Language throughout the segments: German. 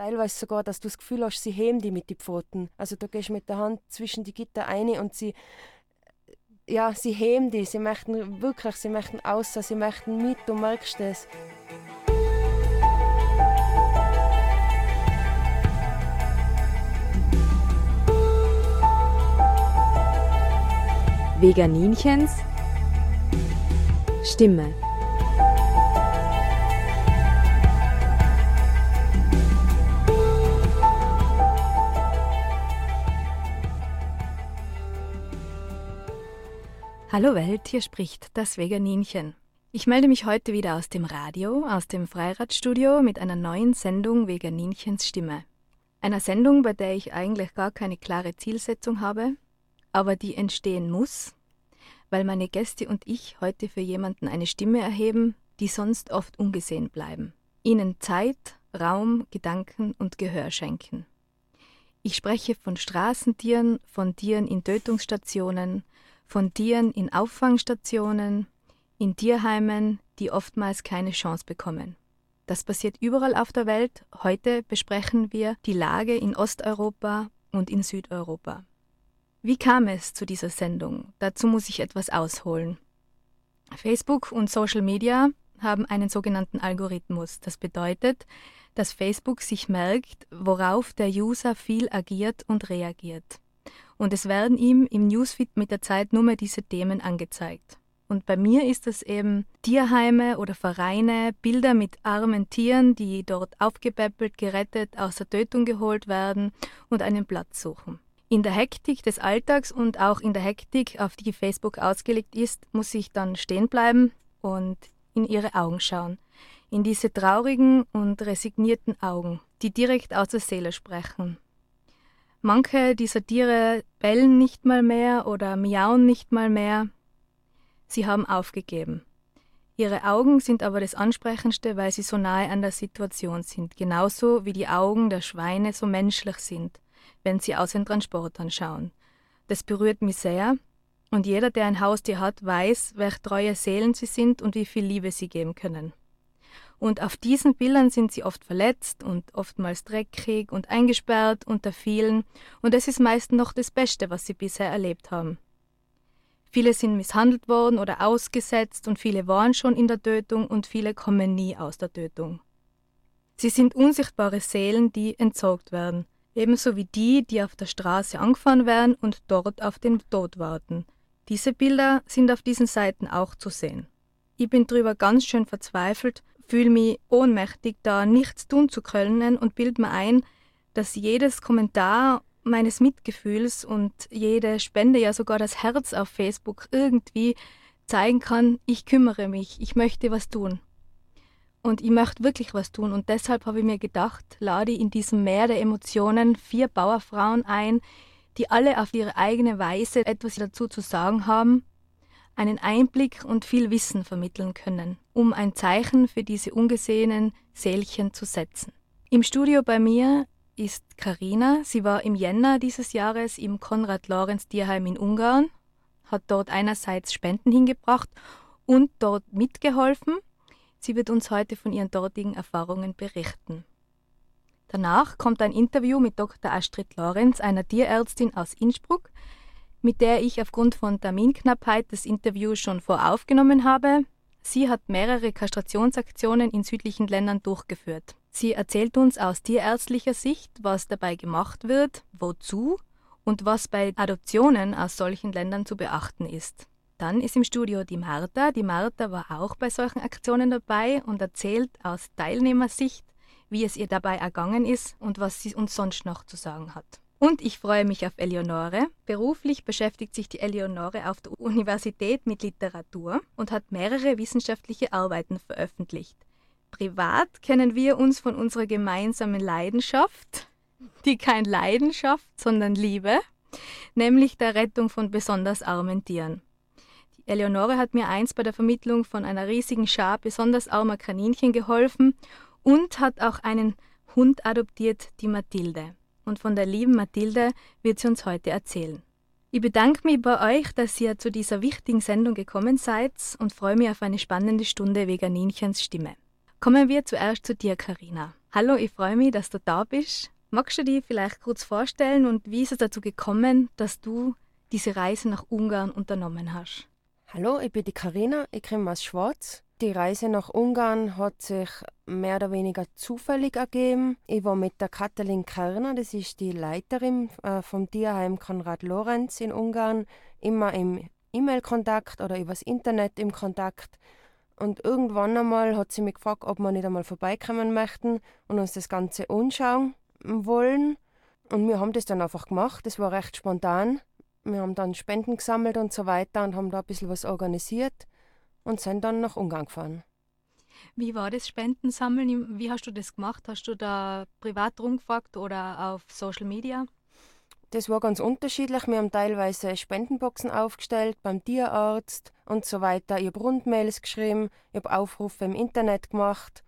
teilweise sogar, dass du das Gefühl hast, sie heben die mit den Pfoten. Also du gehst mit der Hand zwischen die Gitter ein und sie ja, sie heben die, sie möchten wirklich, sie möchten außer, sie möchten mit, du merkst es. Veganinchens Stimme. Hallo Welt, hier spricht das Veganinchen. Ich melde mich heute wieder aus dem Radio, aus dem Freiradstudio mit einer neuen Sendung Veganinchens Stimme. Einer Sendung, bei der ich eigentlich gar keine klare Zielsetzung habe, aber die entstehen muss, weil meine Gäste und ich heute für jemanden eine Stimme erheben, die sonst oft ungesehen bleiben. Ihnen Zeit, Raum, Gedanken und Gehör schenken. Ich spreche von Straßentieren, von Tieren in Tötungsstationen, von Tieren in Auffangstationen, in Tierheimen, die oftmals keine Chance bekommen. Das passiert überall auf der Welt. Heute besprechen wir die Lage in Osteuropa und in Südeuropa. Wie kam es zu dieser Sendung? Dazu muss ich etwas ausholen. Facebook und Social Media haben einen sogenannten Algorithmus. Das bedeutet, dass Facebook sich merkt, worauf der User viel agiert und reagiert und es werden ihm im Newsfeed mit der Zeit nur mehr diese Themen angezeigt. Und bei mir ist es eben Tierheime oder Vereine, Bilder mit armen Tieren, die dort aufgepäppelt, gerettet, aus der Tötung geholt werden und einen Platz suchen. In der Hektik des Alltags und auch in der Hektik, auf die Facebook ausgelegt ist, muss ich dann stehen bleiben und in ihre Augen schauen. In diese traurigen und resignierten Augen, die direkt aus der Seele sprechen. Manche dieser Tiere bellen nicht mal mehr oder miauen nicht mal mehr. Sie haben aufgegeben. Ihre Augen sind aber das Ansprechendste, weil sie so nahe an der Situation sind, genauso wie die Augen der Schweine so menschlich sind, wenn sie aus den Transportern schauen. Das berührt mich sehr, und jeder, der ein Haustier hat, weiß, welch treue Seelen sie sind und wie viel Liebe sie geben können. Und auf diesen Bildern sind sie oft verletzt und oftmals dreckig und eingesperrt unter vielen, und es ist meist noch das Beste, was sie bisher erlebt haben. Viele sind misshandelt worden oder ausgesetzt und viele waren schon in der Tötung und viele kommen nie aus der Tötung. Sie sind unsichtbare Seelen, die entsorgt werden, ebenso wie die, die auf der Straße angefahren werden und dort auf den Tod warten. Diese Bilder sind auf diesen Seiten auch zu sehen. Ich bin drüber ganz schön verzweifelt fühle mich ohnmächtig, da nichts tun zu können und bild mir ein, dass jedes Kommentar meines Mitgefühls und jede Spende, ja sogar das Herz auf Facebook irgendwie zeigen kann, ich kümmere mich, ich möchte was tun. Und ich möchte wirklich was tun. Und deshalb habe ich mir gedacht, lade in diesem Meer der Emotionen vier Bauerfrauen ein, die alle auf ihre eigene Weise etwas dazu zu sagen haben einen Einblick und viel Wissen vermitteln können, um ein Zeichen für diese ungesehenen Seelchen zu setzen. Im Studio bei mir ist Karina. Sie war im Jänner dieses Jahres im Konrad Lorenz Tierheim in Ungarn, hat dort einerseits Spenden hingebracht und dort mitgeholfen. Sie wird uns heute von ihren dortigen Erfahrungen berichten. Danach kommt ein Interview mit Dr. Astrid Lorenz, einer Tierärztin aus Innsbruck, mit der ich aufgrund von Terminknappheit das Interview schon voraufgenommen habe. Sie hat mehrere Kastrationsaktionen in südlichen Ländern durchgeführt. Sie erzählt uns aus tierärztlicher Sicht, was dabei gemacht wird, wozu und was bei Adoptionen aus solchen Ländern zu beachten ist. Dann ist im Studio die Martha. Die Martha war auch bei solchen Aktionen dabei und erzählt aus Teilnehmersicht, wie es ihr dabei ergangen ist und was sie uns sonst noch zu sagen hat. Und ich freue mich auf Eleonore. Beruflich beschäftigt sich die Eleonore auf der Universität mit Literatur und hat mehrere wissenschaftliche Arbeiten veröffentlicht. Privat kennen wir uns von unserer gemeinsamen Leidenschaft, die kein Leidenschaft, sondern Liebe, nämlich der Rettung von besonders armen Tieren. Die Eleonore hat mir einst bei der Vermittlung von einer riesigen Schar besonders armer Kaninchen geholfen und hat auch einen Hund adoptiert, die Mathilde und von der lieben Mathilde wird sie uns heute erzählen. Ich bedanke mich bei euch, dass ihr zu dieser wichtigen Sendung gekommen seid und freue mich auf eine spannende Stunde Veganinchens Stimme. Kommen wir zuerst zu dir, Karina. Hallo, ich freue mich, dass du da bist. Magst du dir vielleicht kurz vorstellen und wie ist es dazu gekommen, dass du diese Reise nach Ungarn unternommen hast? Hallo, ich bin die Karina, ich komme aus Schwarz. Die Reise nach Ungarn hat sich mehr oder weniger zufällig ergeben. Ich war mit der Katalin Kerner, das ist die Leiterin äh, vom Tierheim Konrad Lorenz in Ungarn, immer im E-Mail-Kontakt oder übers Internet im Kontakt. Und irgendwann einmal hat sie mich gefragt, ob wir nicht einmal vorbeikommen möchten und uns das Ganze anschauen wollen. Und wir haben das dann einfach gemacht. Das war recht spontan. Wir haben dann Spenden gesammelt und so weiter und haben da ein bisschen was organisiert und sind dann nach Ungarn gefahren. Wie war das Spendensammeln? Wie hast du das gemacht? Hast du da privat rumgefragt oder auf Social Media? Das war ganz unterschiedlich. Wir haben teilweise Spendenboxen aufgestellt beim Tierarzt und so weiter. Ich habe Rundmails geschrieben, ich habe Aufrufe im Internet gemacht,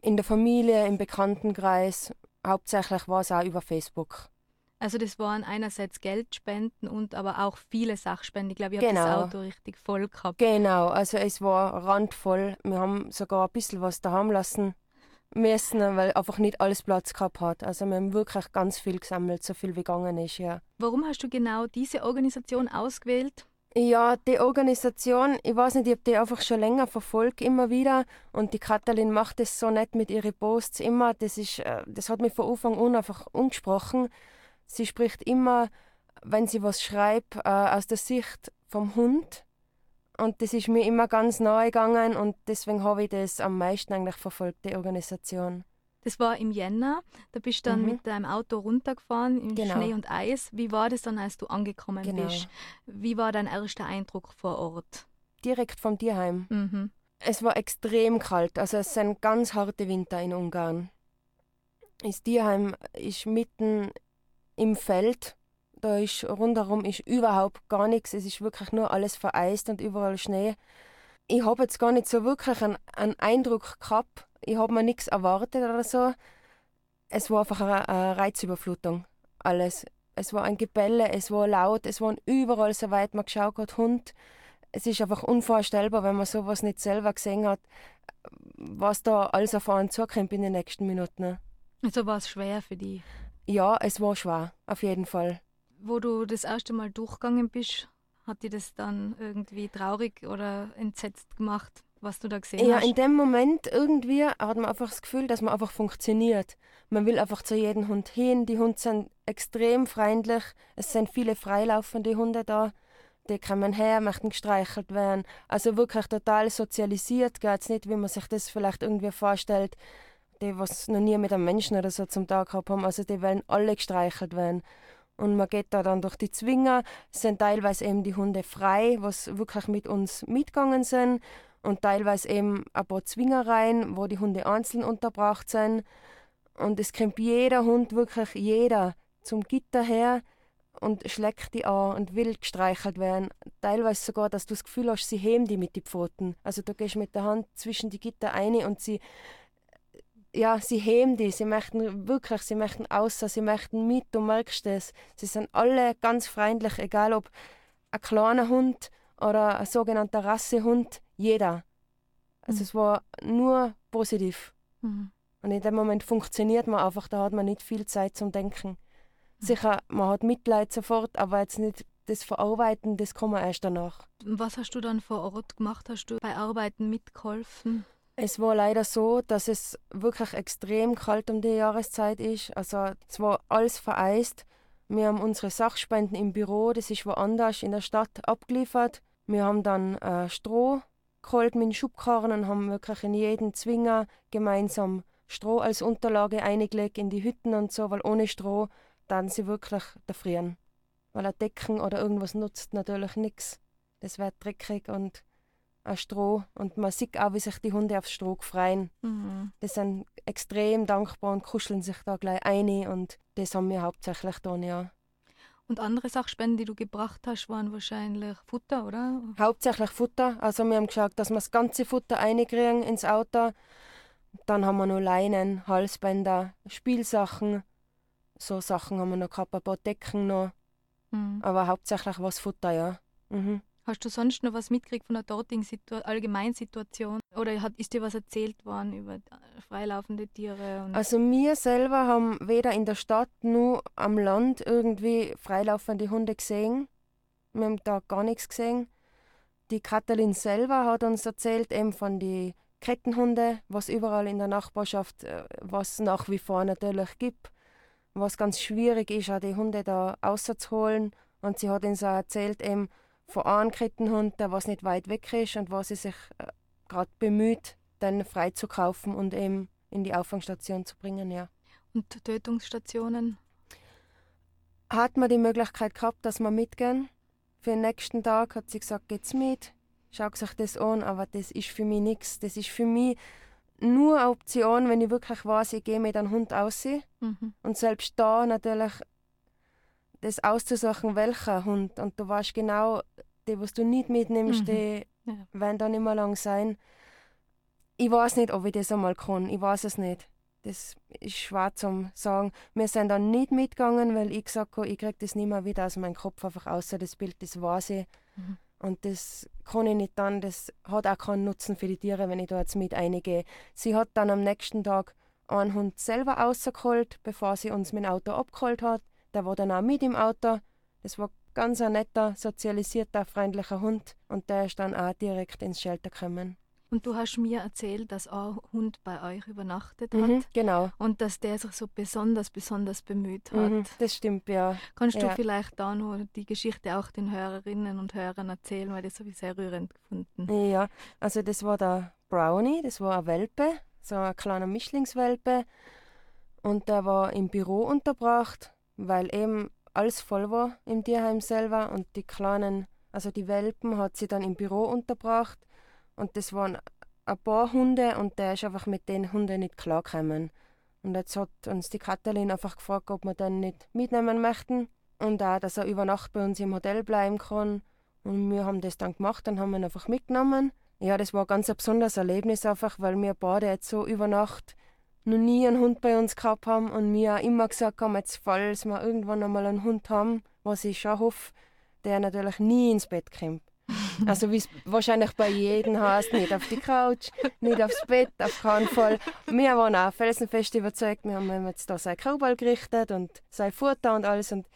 in der Familie, im Bekanntenkreis. Hauptsächlich war es auch über Facebook. Also das waren einerseits Geldspenden und aber auch viele Sachspenden. Ich glaube, ich genau. habe das Auto richtig voll gehabt. Genau, also es war randvoll. Wir haben sogar ein bisschen was daheim lassen müssen, weil einfach nicht alles Platz gehabt hat. Also wir haben wirklich ganz viel gesammelt, so viel wie gegangen ist, ja. Warum hast du genau diese Organisation ausgewählt? Ja, die Organisation, ich weiß nicht, ich habe die einfach schon länger verfolgt, immer wieder. Und die Katalin macht das so nett mit ihren Posts immer. Das, ist, äh, das hat mich von Anfang an einfach angesprochen. Sie spricht immer, wenn sie was schreibt, äh, aus der Sicht vom Hund. Und das ist mir immer ganz nahe gegangen und deswegen habe ich das am meisten eigentlich verfolgt, die Organisation. Das war im Jänner. Da bist du dann mhm. mit deinem Auto runtergefahren im genau. Schnee und Eis. Wie war das dann, als du angekommen genau. bist? Wie war dein erster Eindruck vor Ort? Direkt vom Tierheim. Mhm. Es war extrem kalt. Also es sind ganz harte Winter in Ungarn. Das Tierheim ist mitten im Feld. Da ist rundherum ist überhaupt gar nichts. Es ist wirklich nur alles vereist und überall Schnee. Ich habe jetzt gar nicht so wirklich einen, einen Eindruck gehabt. Ich habe mir nichts erwartet oder so. Es war einfach eine, eine Reizüberflutung. Alles. Es war ein Gebelle, es war laut, es waren überall, so weit man geschaut hat, Hund. Es ist einfach unvorstellbar, wenn man sowas nicht selber gesehen hat, was da alles auf einen zukommt in den nächsten Minuten. Also war es schwer für dich? Ja, es war schwer, auf jeden Fall. Wo du das erste Mal durchgegangen bist, hat dir das dann irgendwie traurig oder entsetzt gemacht, was du da gesehen ja, hast? Ja, in dem Moment irgendwie hat man einfach das Gefühl, dass man einfach funktioniert. Man will einfach zu jedem Hund hin. Die Hunde sind extrem freundlich. Es sind viele freilaufende Hunde da. Die kommen her, möchten gestreichelt werden. Also wirklich total sozialisiert. Geht es nicht, wie man sich das vielleicht irgendwie vorstellt die was noch nie mit einem Menschen oder so zum Tag gehabt haben, also die wollen alle gestreichelt werden. Und man geht da dann durch die Zwinger, sind teilweise eben die Hunde frei, was wirklich mit uns mitgegangen sind und teilweise eben ein paar Zwingereien, wo die Hunde einzeln unterbracht sind. Und es kommt jeder Hund, wirklich jeder, zum Gitter her und schlägt die an und will gestreichelt werden. Teilweise sogar, dass du das Gefühl hast, sie heben die mit den Pfoten. Also du gehst mit der Hand zwischen die Gitter ein und sie ja, sie heben die, sie möchten wirklich, sie möchten außer, sie möchten mit, du merkst es. Sie sind alle ganz freundlich, egal ob ein kleiner Hund oder ein sogenannter Rassehund, jeder. Also mhm. es war nur positiv. Mhm. Und in dem Moment funktioniert man einfach, da hat man nicht viel Zeit zum Denken. Mhm. Sicher, man hat Mitleid sofort, aber jetzt nicht das Verarbeiten, das kommt erst danach. Was hast du dann vor Ort gemacht? Hast du bei Arbeiten mitgeholfen? Es war leider so, dass es wirklich extrem kalt um die Jahreszeit ist. Also es war alles vereist. Wir haben unsere Sachspenden im Büro, das ist woanders in der Stadt abgeliefert. Wir haben dann äh, Stroh geholt mit Schubkarren und haben wirklich in jeden Zwinger gemeinsam Stroh als Unterlage eingelegt in die Hütten und so, weil ohne Stroh dann sie wirklich erfrieren. Weil ein Decken oder irgendwas nutzt natürlich nichts. Das wird dreckig und Stroh und man sieht auch, wie sich die Hunde aufs Stroh freuen. Mhm. Die sind extrem dankbar und kuscheln sich da gleich ein und das haben wir hauptsächlich getan, ja. Und andere Sachspenden, die du gebracht hast, waren wahrscheinlich Futter, oder? Hauptsächlich Futter. Also wir haben geschaut, dass wir das ganze Futter einkriegen ins Auto. Dann haben wir noch Leinen, Halsbänder, Spielsachen. So Sachen haben wir noch gehabt, ein paar Decken noch. Mhm. Aber hauptsächlich was Futter, ja. Mhm. Hast du sonst noch was mitgekriegt von der dortigen Situ Allgemeinsituation? Oder hat, ist dir was erzählt worden über äh, freilaufende Tiere? also wir selber haben weder in der Stadt noch am Land irgendwie freilaufende Hunde gesehen. Wir haben da gar nichts gesehen. Die Katalin selber hat uns erzählt eben von den Kettenhunde, was überall in der Nachbarschaft, äh, was nach wie vor natürlich gibt, was ganz schwierig ist, auch die Hunde da rauszuholen. Und sie hat uns auch erzählt, eben von einem Kettenhund, der was nicht weit weg ist und was sie sich äh, gerade bemüht, dann freizukaufen und eben in die Auffangstation zu bringen, ja. Und Tötungsstationen? Hat man die Möglichkeit gehabt, dass wir mitgehen? Für den nächsten Tag hat sie gesagt, geht's mit schau sich das an, aber das ist für mich nichts. Das ist für mich nur eine Option, wenn ich wirklich weiß, ich gehe mit einem Hund aus. Mhm. Und selbst da natürlich das auszusuchen, welcher Hund. Und du weißt genau, die, was du nicht mitnimmst, mhm. die ja. werden dann immer lang sein. Ich weiß nicht, ob ich das einmal kann. Ich weiß es nicht. Das ist schwer zu sagen. Wir sind dann nicht mitgegangen, weil ich gesagt habe, ich kriege das nicht mehr wieder aus meinem Kopf einfach außer das Bild, das weiß ich. Mhm. Und das kann ich nicht dann, das hat auch keinen Nutzen für die Tiere, wenn ich da jetzt mit eingehe. Sie hat dann am nächsten Tag einen Hund selber rausgeholt, bevor sie uns mit dem Auto abgeholt hat. Der war dann auch mit im Auto. Das war ganz ein netter, sozialisierter, freundlicher Hund. Und der ist dann auch direkt ins Shelter gekommen. Und du hast mir erzählt, dass ein Hund bei euch übernachtet hat. Mhm, genau. Und dass der sich so besonders, besonders bemüht hat. Mhm, das stimmt, ja. Kannst ja. du vielleicht da noch die Geschichte auch den Hörerinnen und Hörern erzählen, weil das habe ich sehr rührend gefunden. Ja, also das war der Brownie, das war ein Welpe, so ein kleiner Mischlingswelpe. Und der war im Büro unterbracht, weil eben alles voll war im Tierheim selber und die kleinen, also die Welpen hat sie dann im Büro unterbracht und das waren ein paar Hunde und der ist einfach mit den Hunden nicht klargekommen. Und jetzt hat uns die Katalin einfach gefragt, ob wir den nicht mitnehmen möchten. Und auch, dass er über Nacht bei uns im Hotel bleiben kann. Und wir haben das dann gemacht, dann haben wir ihn einfach mitgenommen. Ja, das war ganz ein besonderes Erlebnis einfach, weil wir beide jetzt so über Nacht noch nie einen Hund bei uns gehabt haben und wir auch immer gesagt haben, jetzt falls wir irgendwann einmal einen Hund haben, was ich schon hoffe, der natürlich nie ins Bett kommt. Also wie es wahrscheinlich bei jedem heißt, nicht auf die Couch, nicht aufs Bett, auf keinen Fall. Wir waren auch felsenfest überzeugt, wir haben jetzt da sein Kauball gerichtet und sein Futter und alles und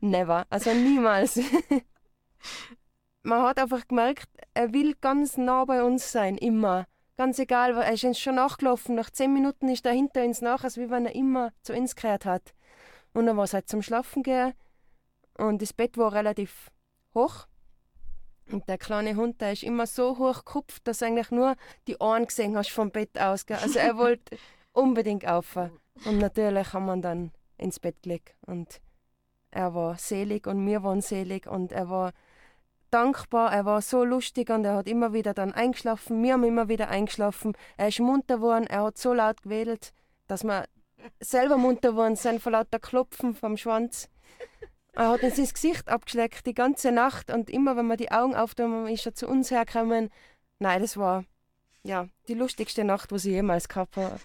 never, also niemals. Man hat einfach gemerkt, er will ganz nah bei uns sein, immer. Ganz egal, er ist uns schon nachgelaufen, nach zehn Minuten ist er hinter uns nach, als wie wenn er immer zu uns gehört hat. Und dann war es halt zum Schlafen gehen und das Bett war relativ hoch und der kleine Hund, der ist immer so hoch gekupft, dass du eigentlich nur die Ohren gesehen hast vom Bett aus. Gell? Also er wollte unbedingt auf. Und natürlich haben wir ihn dann ins Bett gelegt. Und er war selig und wir waren selig und er war dankbar, er war so lustig und er hat immer wieder dann eingeschlafen. Wir haben immer wieder eingeschlafen. Er ist munter geworden, er hat so laut gewedelt, dass wir selber munter geworden sind vor lauter Klopfen vom Schwanz. Er hat uns das Gesicht abgeschleckt die ganze Nacht und immer, wenn wir die Augen auftun, ist er zu uns hergekommen. Nein, das war ja die lustigste Nacht, die ich jemals gehabt habe.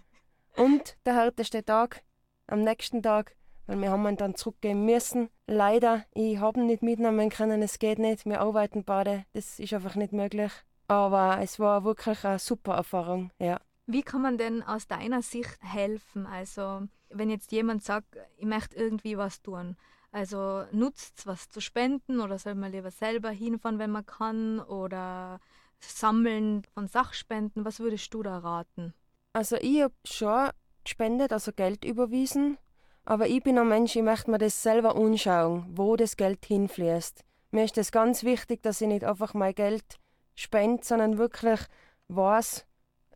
Und der härteste Tag am nächsten Tag, weil wir haben ihn dann zurückgehen müssen. Leider, ich habe ihn nicht mitnehmen können, es geht nicht. Wir arbeiten beide, das ist einfach nicht möglich. Aber es war wirklich eine super Erfahrung, ja. Wie kann man denn aus deiner Sicht helfen? Also, wenn jetzt jemand sagt, ich möchte irgendwie was tun, also nutzt es was zu spenden oder soll man lieber selber hinfahren, wenn man kann oder sammeln von Sachspenden? Was würdest du da raten? Also ich habe schon gespendet, also Geld überwiesen, aber ich bin ein Mensch, ich möchte mir das selber anschauen, wo das Geld hinfließt. Mir ist es ganz wichtig, dass ich nicht einfach mein Geld spende, sondern wirklich weiß,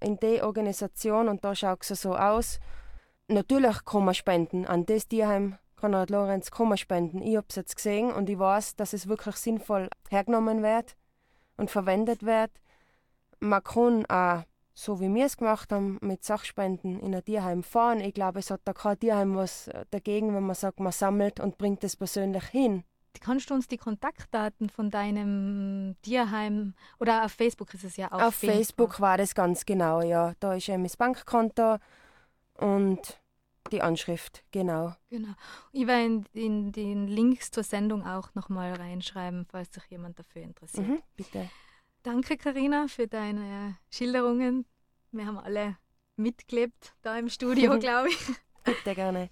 in die Organisation und da schaut es so aus. Natürlich kann man spenden an das Tierheim, Konrad Lorenz Kummer spenden. Ich habe es jetzt gesehen und ich weiß, dass es wirklich sinnvoll hergenommen wird und verwendet wird. Man kann auch, so wie wir es gemacht haben, mit Sachspenden in ein Tierheim fahren. Ich glaube, es hat da kein Tierheim was dagegen, wenn man sagt, man sammelt und bringt es persönlich hin. Kannst du uns die Kontaktdaten von deinem Tierheim oder auf Facebook ist es ja auch? Auf Facebook war das ganz genau, ja. Da ist eben das Bankkonto und die Anschrift, genau. Genau. Ich werde in, in den Links zur Sendung auch nochmal reinschreiben, falls sich jemand dafür interessiert. Mhm, bitte. Danke, Karina, für deine Schilderungen. Wir haben alle mitgelebt da im Studio, glaube ich. Bitte gerne.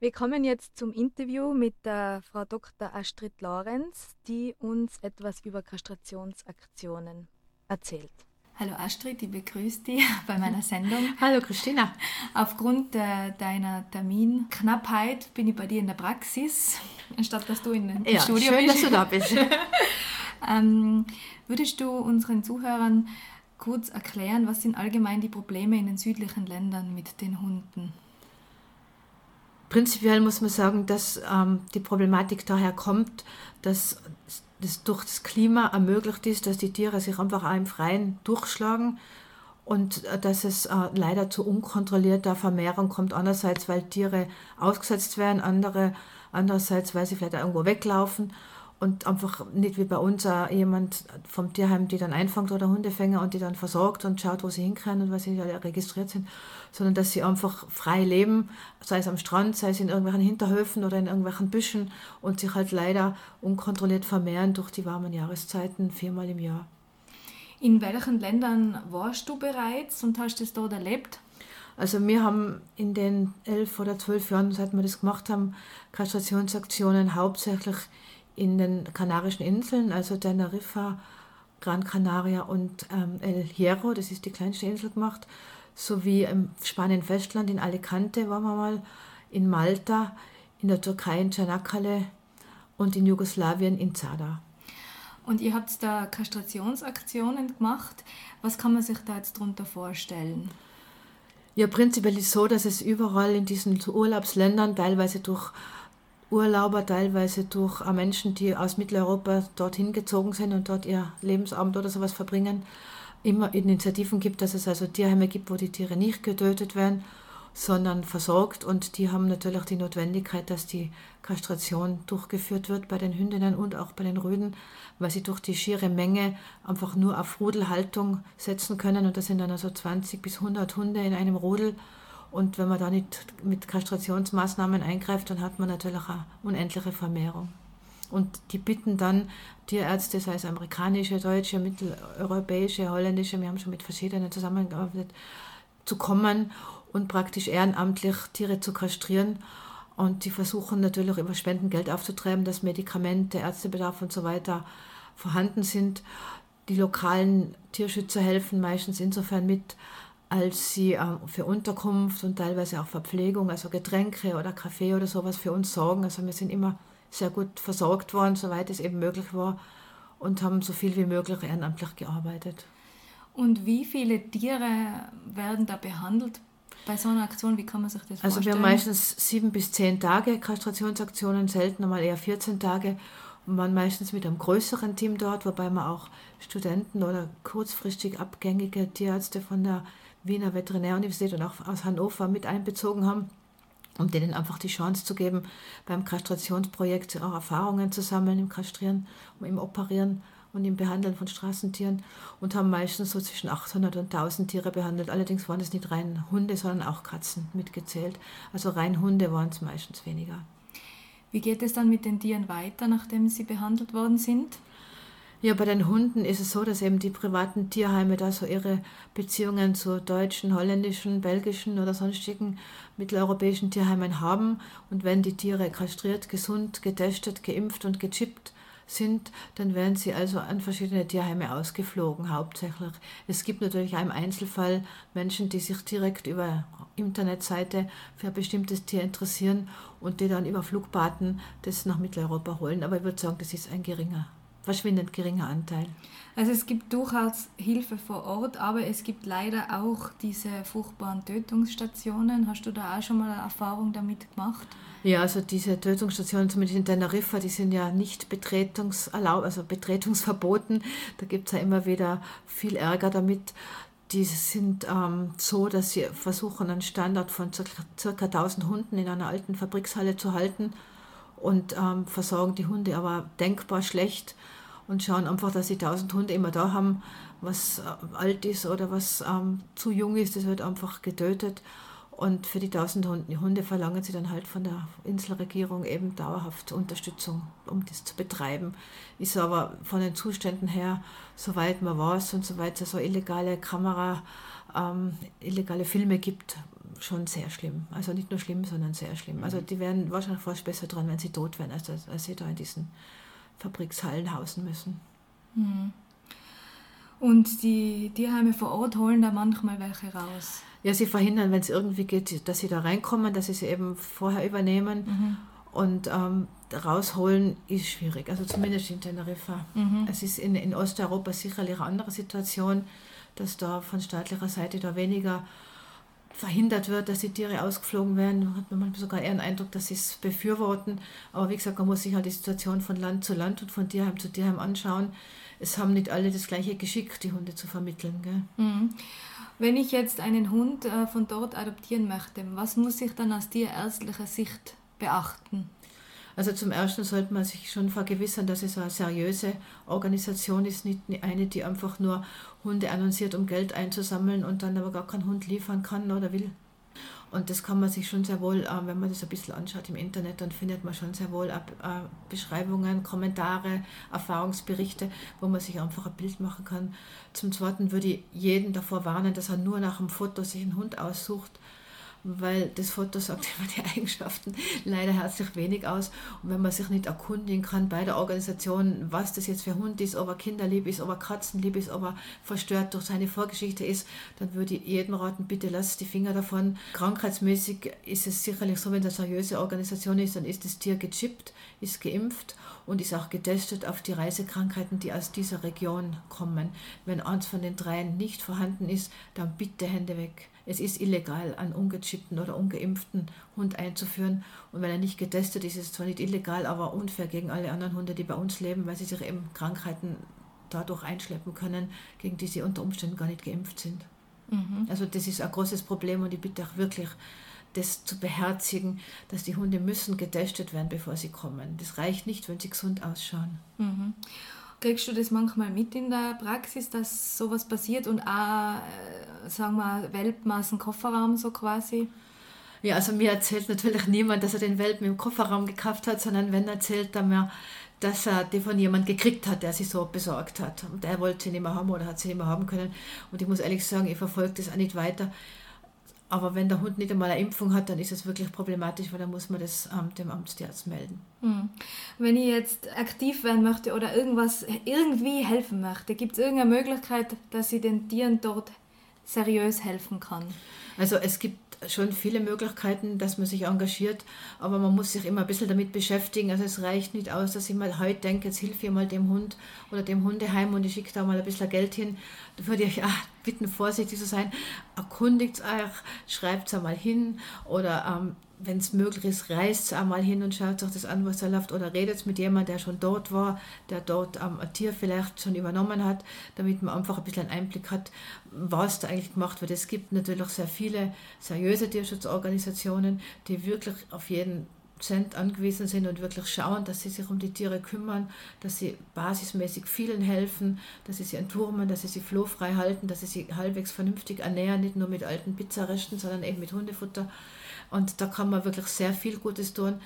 Wir kommen jetzt zum Interview mit der Frau Dr. Astrid Lorenz, die uns etwas über Kastrationsaktionen erzählt. Hallo Astrid, ich begrüße dich bei meiner Sendung. Hallo Christina. Aufgrund äh, deiner Terminknappheit bin ich bei dir in der Praxis, anstatt dass du in, im ja, Studio schön, bist. dass du da bist. Ähm, würdest du unseren Zuhörern kurz erklären, was sind allgemein die Probleme in den südlichen Ländern mit den Hunden? Prinzipiell muss man sagen, dass ähm, die Problematik daher kommt, dass das durch das Klima ermöglicht ist, dass die Tiere sich einfach auch im Freien durchschlagen und äh, dass es äh, leider zu unkontrollierter Vermehrung kommt. Einerseits, weil Tiere ausgesetzt werden, andere, andererseits, weil sie vielleicht irgendwo weglaufen und einfach nicht wie bei uns äh, jemand vom Tierheim, die dann einfängt oder Hundefänger und die dann versorgt und schaut, wo sie hinkommen und weil sie alle registriert sind, sondern dass sie einfach frei leben, sei es am Strand, sei es in irgendwelchen Hinterhöfen oder in irgendwelchen Büschen und sich halt leider unkontrolliert vermehren durch die warmen Jahreszeiten viermal im Jahr. In welchen Ländern warst du bereits und hast es dort erlebt? Also wir haben in den elf oder zwölf Jahren, seit wir das gemacht haben, Kastrationsaktionen hauptsächlich in den Kanarischen Inseln, also Teneriffa, Gran Canaria und ähm, El Hierro, das ist die kleinste Insel, gemacht, sowie im Spanien-Festland, in Alicante waren wir mal, in Malta, in der Türkei in Çanakkale und in Jugoslawien in Zadar. Und ihr habt da Kastrationsaktionen gemacht. Was kann man sich da jetzt darunter vorstellen? Ja, prinzipiell ist es so, dass es überall in diesen Urlaubsländern, teilweise durch Urlauber, teilweise durch Menschen, die aus Mitteleuropa dorthin gezogen sind und dort ihr Lebensabend oder sowas verbringen, immer Initiativen gibt, dass es also Tierheime gibt, wo die Tiere nicht getötet werden, sondern versorgt. Und die haben natürlich auch die Notwendigkeit, dass die Kastration durchgeführt wird bei den Hündinnen und auch bei den Rüden, weil sie durch die schiere Menge einfach nur auf Rudelhaltung setzen können. Und das sind dann also 20 bis 100 Hunde in einem Rudel. Und wenn man da nicht mit Kastrationsmaßnahmen eingreift, dann hat man natürlich auch eine unendliche Vermehrung. Und die bitten dann Tierärzte, sei es amerikanische, deutsche, mitteleuropäische, holländische, wir haben schon mit verschiedenen zusammengearbeitet, zu kommen und praktisch ehrenamtlich Tiere zu kastrieren. Und die versuchen natürlich über Spendengeld aufzutreiben, dass Medikamente, Ärztebedarf und so weiter vorhanden sind. Die lokalen Tierschützer helfen meistens insofern mit, als sie äh, für Unterkunft und teilweise auch Verpflegung, also Getränke oder Kaffee oder sowas für uns sorgen. Also wir sind immer sehr gut versorgt worden, soweit es eben möglich war und haben so viel wie möglich ehrenamtlich gearbeitet. Und wie viele Tiere werden da behandelt bei so einer Aktion? Wie kann man sich das also vorstellen? Also wir haben meistens sieben bis zehn Tage Kastrationsaktionen, selten einmal eher 14 Tage und waren meistens mit einem größeren Team dort, wobei wir auch Studenten oder kurzfristig abgängige Tierärzte von der Wiener Veterinäruniversität und auch aus Hannover mit einbezogen haben, um denen einfach die Chance zu geben, beim Kastrationsprojekt auch Erfahrungen zu sammeln im Kastrieren, im Operieren und im Behandeln von Straßentieren und haben meistens so zwischen 800 und 1000 Tiere behandelt. Allerdings waren es nicht rein Hunde, sondern auch Katzen mitgezählt. Also rein Hunde waren es meistens weniger. Wie geht es dann mit den Tieren weiter, nachdem sie behandelt worden sind? Ja, bei den Hunden ist es so, dass eben die privaten Tierheime da so ihre Beziehungen zu deutschen, holländischen, belgischen oder sonstigen mitteleuropäischen Tierheimen haben. Und wenn die Tiere kastriert, gesund, getestet, geimpft und gechippt sind, dann werden sie also an verschiedene Tierheime ausgeflogen, hauptsächlich. Es gibt natürlich im Einzelfall Menschen, die sich direkt über Internetseite für ein bestimmtes Tier interessieren und die dann über Flugbaten das nach Mitteleuropa holen. Aber ich würde sagen, das ist ein geringer verschwindend geringer Anteil. Also es gibt durchaus Hilfe vor Ort, aber es gibt leider auch diese furchtbaren Tötungsstationen. Hast du da auch schon mal eine Erfahrung damit gemacht? Ja, also diese Tötungsstationen, zumindest in Teneriffa, die sind ja nicht betretungserlaubt, also betretungsverboten. Da gibt es ja immer wieder viel Ärger damit. Die sind ähm, so, dass sie versuchen, einen Standard von ca. 1000 Hunden in einer alten Fabrikshalle zu halten und ähm, versorgen die Hunde aber denkbar schlecht und schauen einfach, dass sie tausend Hunde immer da haben, was äh, alt ist oder was ähm, zu jung ist, das wird einfach getötet. Und für die 1000 Hunde verlangen sie dann halt von der Inselregierung eben dauerhaft Unterstützung, um das zu betreiben. Ist aber von den Zuständen her, soweit man weiß und soweit es so illegale Kamera, ähm, illegale Filme gibt, schon sehr schlimm. Also nicht nur schlimm, sondern sehr schlimm. Also die wären wahrscheinlich fast besser dran, wenn sie tot wären, als, als sie da in diesen Fabrikshallen hausen müssen. Mhm. Und die Tierheime vor Ort holen da manchmal welche raus? Ja, sie verhindern, wenn es irgendwie geht, dass sie da reinkommen, dass sie sie eben vorher übernehmen. Mhm. Und ähm, rausholen ist schwierig, also zumindest in Teneriffa. Mhm. Es ist in, in Osteuropa sicherlich eine andere Situation, dass da von staatlicher Seite da weniger verhindert wird, dass die Tiere ausgeflogen werden. Hat man manchmal sogar eher den Eindruck, dass sie es befürworten. Aber wie gesagt, man muss sich halt die Situation von Land zu Land und von Tierheim zu Tierheim anschauen. Es haben nicht alle das gleiche Geschick, die Hunde zu vermitteln. Gell? Mhm. Wenn ich jetzt einen Hund äh, von dort adoptieren möchte, was muss ich dann aus tierärztlicher Sicht beachten? Also zum Ersten sollte man sich schon vergewissern, dass es eine seriöse Organisation ist, nicht eine, die einfach nur Hunde annonciert, um Geld einzusammeln und dann aber gar keinen Hund liefern kann oder will. Und das kann man sich schon sehr wohl, äh, wenn man das ein bisschen anschaut im Internet, dann findet man schon sehr wohl äh, Beschreibungen, Kommentare, Erfahrungsberichte, wo man sich einfach ein Bild machen kann. Zum Zweiten würde ich jeden davor warnen, dass er nur nach dem Foto sich einen Hund aussucht weil das Foto sagt immer die Eigenschaften leider herzlich wenig aus. Und wenn man sich nicht erkundigen kann bei der Organisation, was das jetzt für Hund ist, ob er kinderlieb ist, ob er katzenlieb ist, ob er verstört durch seine Vorgeschichte ist, dann würde ich jedem raten, bitte lasst die Finger davon. Krankheitsmäßig ist es sicherlich so, wenn das eine seriöse Organisation ist, dann ist das Tier gechippt, ist geimpft und ist auch getestet auf die Reisekrankheiten, die aus dieser Region kommen. Wenn eins von den dreien nicht vorhanden ist, dann bitte Hände weg. Es ist illegal, einen ungechippten oder ungeimpften Hund einzuführen. Und wenn er nicht getestet ist, ist es zwar nicht illegal, aber unfair gegen alle anderen Hunde, die bei uns leben, weil sie sich eben Krankheiten dadurch einschleppen können, gegen die sie unter Umständen gar nicht geimpft sind. Mhm. Also das ist ein großes Problem und ich bitte auch wirklich, das zu beherzigen, dass die Hunde müssen getestet werden, bevor sie kommen. Das reicht nicht, wenn sie gesund ausschauen. Mhm. Kriegst du das manchmal mit in der Praxis, dass sowas passiert und auch, äh, sagen wir, Welpen Kofferraum so quasi? Ja, also mir erzählt natürlich niemand, dass er den Welpen im Kofferraum gekauft hat, sondern wenn erzählt er mir, dass er die von jemand gekriegt hat, der sie so besorgt hat. Und er wollte sie nicht mehr haben oder hat sie nicht mehr haben können. Und ich muss ehrlich sagen, ich verfolge das auch nicht weiter. Aber wenn der Hund nicht einmal eine Impfung hat, dann ist es wirklich problematisch, weil dann muss man das ähm, dem Amtstierarzt melden. Hm. Wenn ich jetzt aktiv werden möchte oder irgendwas irgendwie helfen möchte, gibt es irgendeine Möglichkeit, dass ich den Tieren dort seriös helfen kann? Also es gibt schon viele Möglichkeiten, dass man sich engagiert, aber man muss sich immer ein bisschen damit beschäftigen. Also es reicht nicht aus, dass ich mal heute denke, jetzt hilf ich mal dem Hund oder dem Hundeheim und ich schicke da mal ein bisschen Geld hin. Da würde ich ach, bitten, vorsichtig zu sein. Erkundigt euch, schreibt es einmal hin oder ähm, wenn es möglich ist, reist einmal hin und schaut sich das an, was da läuft, oder redet mit jemandem, der schon dort war, der dort ähm, ein Tier vielleicht schon übernommen hat, damit man einfach ein bisschen einen Einblick hat, was da eigentlich gemacht wird. Es gibt natürlich sehr viele seriöse Tierschutzorganisationen, die wirklich auf jeden Cent angewiesen sind und wirklich schauen, dass sie sich um die Tiere kümmern, dass sie basismäßig vielen helfen, dass sie sie entwurmen, dass sie sie flohfrei halten, dass sie sie halbwegs vernünftig ernähren, nicht nur mit alten Pizzaresten, sondern eben mit Hundefutter. Und da kann man wirklich sehr viel Gutes tun.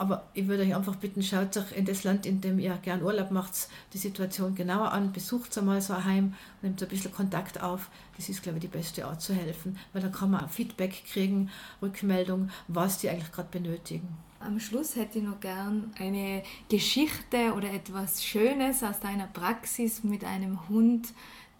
Aber ich würde euch einfach bitten, schaut euch in das Land, in dem ihr gern Urlaub macht, die Situation genauer an, besucht einmal so ein Heim, nehmt ein bisschen Kontakt auf. Das ist, glaube ich, die beste Art zu helfen, weil dann kann man Feedback kriegen, Rückmeldung, was die eigentlich gerade benötigen. Am Schluss hätte ich noch gern eine Geschichte oder etwas Schönes aus deiner Praxis mit einem Hund,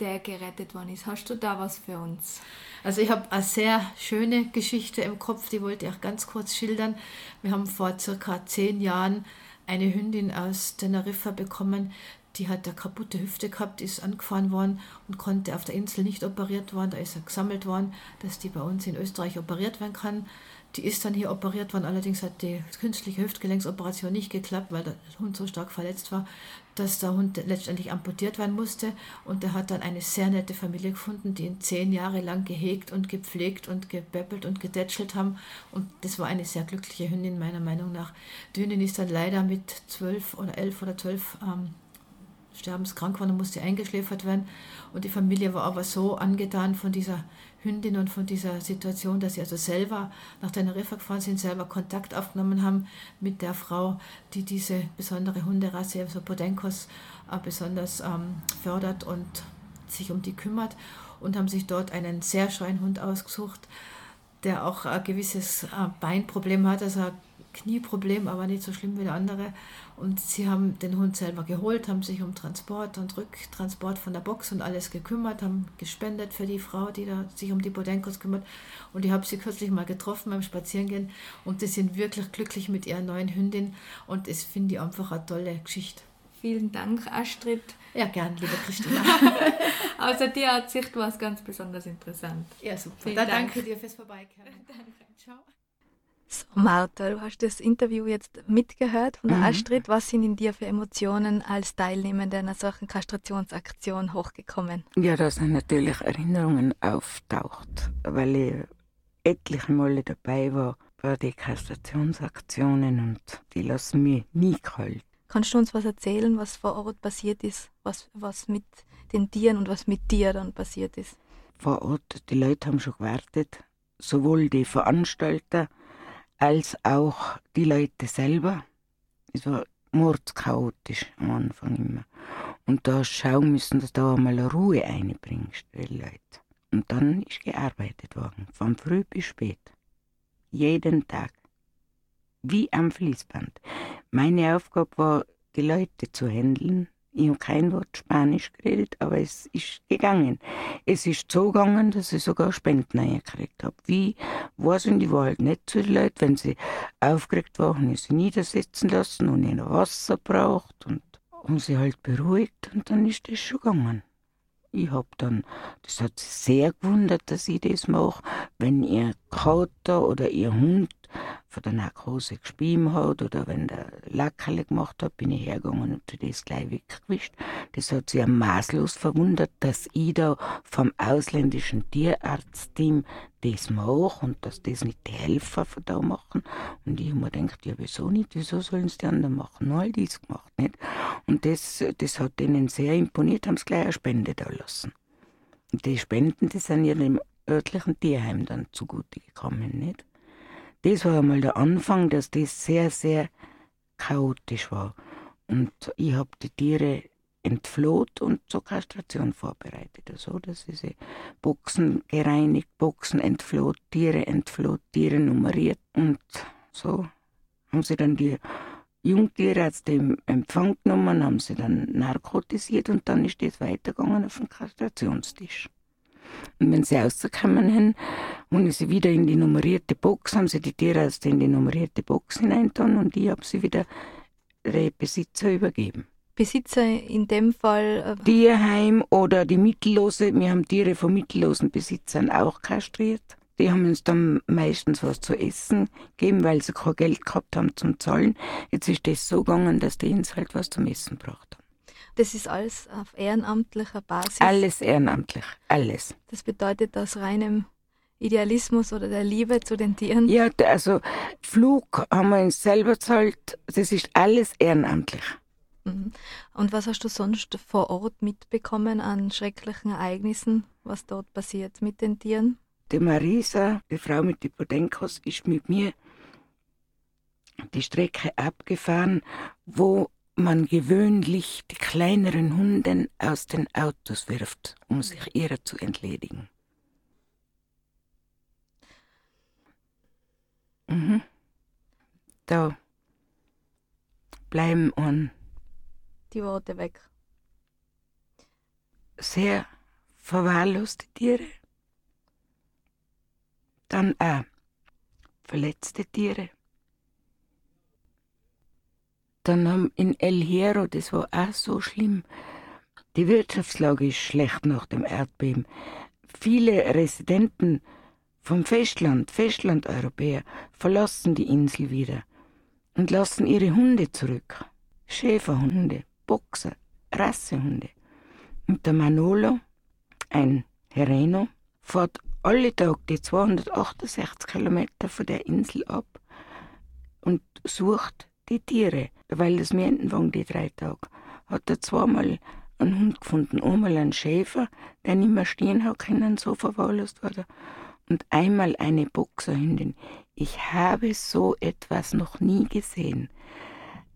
der gerettet worden ist. Hast du da was für uns? Also ich habe eine sehr schöne Geschichte im Kopf, die wollte ich auch ganz kurz schildern. Wir haben vor circa zehn Jahren eine Hündin aus Teneriffa bekommen, die hat eine kaputte Hüfte gehabt, ist angefahren worden und konnte auf der Insel nicht operiert werden. Da ist er gesammelt worden, dass die bei uns in Österreich operiert werden kann. Die ist dann hier operiert worden, allerdings hat die künstliche Hüftgelenksoperation nicht geklappt, weil der Hund so stark verletzt war, dass der Hund letztendlich amputiert werden musste. Und er hat dann eine sehr nette Familie gefunden, die ihn zehn Jahre lang gehegt und gepflegt und gebäppelt und gedätschelt haben. Und das war eine sehr glückliche Hündin, meiner Meinung nach. Die Hündin ist dann leider mit zwölf oder elf oder zwölf ähm, sterbenskrank geworden und musste eingeschläfert werden. Und die Familie war aber so angetan von dieser Hündin und von dieser Situation, dass sie also selber nach Teneriffa gefahren sind, selber Kontakt aufgenommen haben mit der Frau, die diese besondere Hunderasse, also Podenkos, äh, besonders ähm, fördert und sich um die kümmert und haben sich dort einen sehr scheuen Hund ausgesucht, der auch ein gewisses äh, Beinproblem hat, also Knieproblem, aber nicht so schlimm wie der andere. Und sie haben den Hund selber geholt, haben sich um Transport und Rücktransport von der Box und alles gekümmert, haben gespendet für die Frau, die da sich um die Bodenkos kümmert. Und ich habe sie kürzlich mal getroffen beim Spazierengehen und die sind wirklich glücklich mit ihrer neuen Hündin und das finde ich einfach eine tolle Geschichte. Vielen Dank, Astrid. Ja, gern, liebe Christina. Außer dir hat sich was ganz besonders interessant. Ja, super. Vielen Dank. danke dir fürs Vorbeikommen. danke. Ciao. So, Martha, du hast das Interview jetzt mitgehört von mhm. Astrid. Was sind in dir für Emotionen als Teilnehmende einer solchen Kastrationsaktion hochgekommen? Ja, da sind natürlich Erinnerungen auftaucht, weil ich etliche Male dabei war bei den Kastrationsaktionen und die lassen mich nie kalt. Kannst du uns was erzählen, was vor Ort passiert ist, was, was mit den Tieren und was mit dir dann passiert ist? Vor Ort, die Leute haben schon gewartet, sowohl die Veranstalter, als auch die Leute selber. Es war mordschaotisch am Anfang immer. Und da schauen müssen, dass da einmal Ruhe einbringst, die Leute. Und dann ist gearbeitet worden, von früh bis spät. Jeden Tag. Wie am Fließband. Meine Aufgabe war, die Leute zu handeln, ich habe kein Wort Spanisch geredet, aber es ist gegangen. Es ist so gegangen, dass ich sogar Spenden eingekriegt habe. Wie, weiß ich, die war halt nicht zu den Leuten, wenn sie aufgeregt waren, ich sie niedersetzen lassen und ihnen Wasser braucht und haben sie halt beruhigt und dann ist das schon gegangen. Ich hab dann, das hat sie sehr gewundert, dass ich das mache, wenn ihr Kater oder ihr Hund von der Narkose gespieben hat oder wenn der Lackerle gemacht hat, bin ich hergegangen und das gleich weggewischt. Das hat sie maßlos verwundert, dass ich da vom ausländischen Tierarztteam das mache und dass das nicht die Helfer von da machen. Und ich habe mir gedacht, ja, wieso nicht? Wieso sollen es die anderen machen? All dies gemacht, nicht? Und das, das hat denen sehr imponiert, haben sie gleich eine Spende da lassen. Und die Spenden, die sind ja dem örtlichen Tierheim dann zugute gekommen, nicht? Das war einmal der Anfang, dass das sehr, sehr chaotisch war. Und ich habe die Tiere entfloht und zur Kastration vorbereitet. Also, dass diese Boxen gereinigt, Boxen entfloht, Tiere entfloht, Tiere nummeriert. Und so haben sie dann die Jungtiere aus dem Empfang genommen, haben sie dann narkotisiert und dann ist das weitergegangen auf den Kastrationstisch. Und wenn sie rausgekommen sind, und sie wieder in die nummerierte Box, haben sie die Tiere aus in die nummerierte Box hineingetan und ich habe sie wieder den Besitzer übergeben. Besitzer in dem Fall? Äh Tierheim oder die Mittellose. Wir haben Tiere von mittellosen Besitzern auch kastriert. Die haben uns dann meistens was zu essen gegeben, weil sie kein Geld gehabt haben zum Zahlen. Jetzt ist das so gegangen, dass die uns halt was zum Essen haben. Das ist alles auf ehrenamtlicher Basis? Alles ehrenamtlich, alles. Das bedeutet aus reinem Idealismus oder der Liebe zu den Tieren? Ja, also Flug haben wir uns selber gezahlt, das ist alles ehrenamtlich. Mhm. Und was hast du sonst vor Ort mitbekommen an schrecklichen Ereignissen, was dort passiert mit den Tieren? Die Marisa, die Frau mit den Podenkos, ist mit mir die Strecke abgefahren, wo man gewöhnlich die kleineren Hunden aus den Autos wirft, um sich ihrer zu entledigen. Mhm. Da bleiben und die Worte weg. Sehr verwahrloste Tiere. Dann auch verletzte Tiere. Dann haben in El Hierro, das war auch so schlimm, die Wirtschaftslage ist schlecht nach dem Erdbeben. Viele Residenten vom Festland, Festlandeuropäer, verlassen die Insel wieder und lassen ihre Hunde zurück. Schäferhunde, Boxer, Rassehunde. Und der Manolo, ein Hereno, fährt alle Tage die 268 Kilometer von der Insel ab und sucht die Tiere, weil das Mientenwagen die drei Tage hat er zweimal einen Hund gefunden. Einmal einen Schäfer, der nicht mehr stehen hat können, so verwahrlost wurde. Und einmal eine Boxerhündin. Ich habe so etwas noch nie gesehen.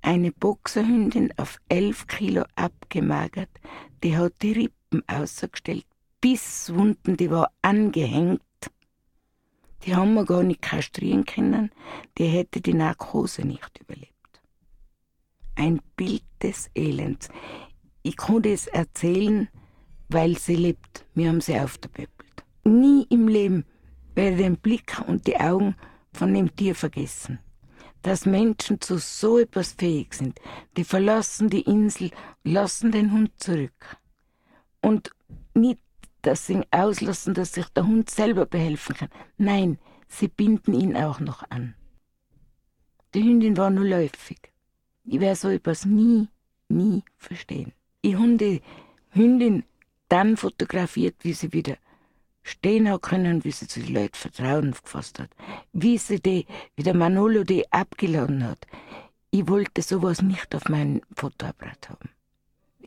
Eine Boxerhündin auf elf Kilo abgemagert, die hat die Rippen ausgestellt, Bisswunden, die war angehängt. Die haben wir gar nicht kastrieren können, die hätte die Narkose nicht überlebt. Ein Bild des Elends. Ich konnte es erzählen, weil sie lebt. Wir haben sie aufgepöppelt. Nie im Leben werde den Blick und die Augen von dem Tier vergessen. Dass Menschen zu so etwas fähig sind, die verlassen die Insel, lassen den Hund zurück. Und nicht, dass sie ihn auslassen, dass sich der Hund selber behelfen kann. Nein, sie binden ihn auch noch an. Die Hündin war nur läufig. Ich werde so etwas nie, nie verstehen ich habe die Hündin dann fotografiert, wie sie wieder stehen hat können, wie sie zu den Leuten Vertrauen gefasst hat, wie sie die, wie der Manolo die abgeladen hat. Ich wollte sowas nicht auf meinem Fotoapparat haben.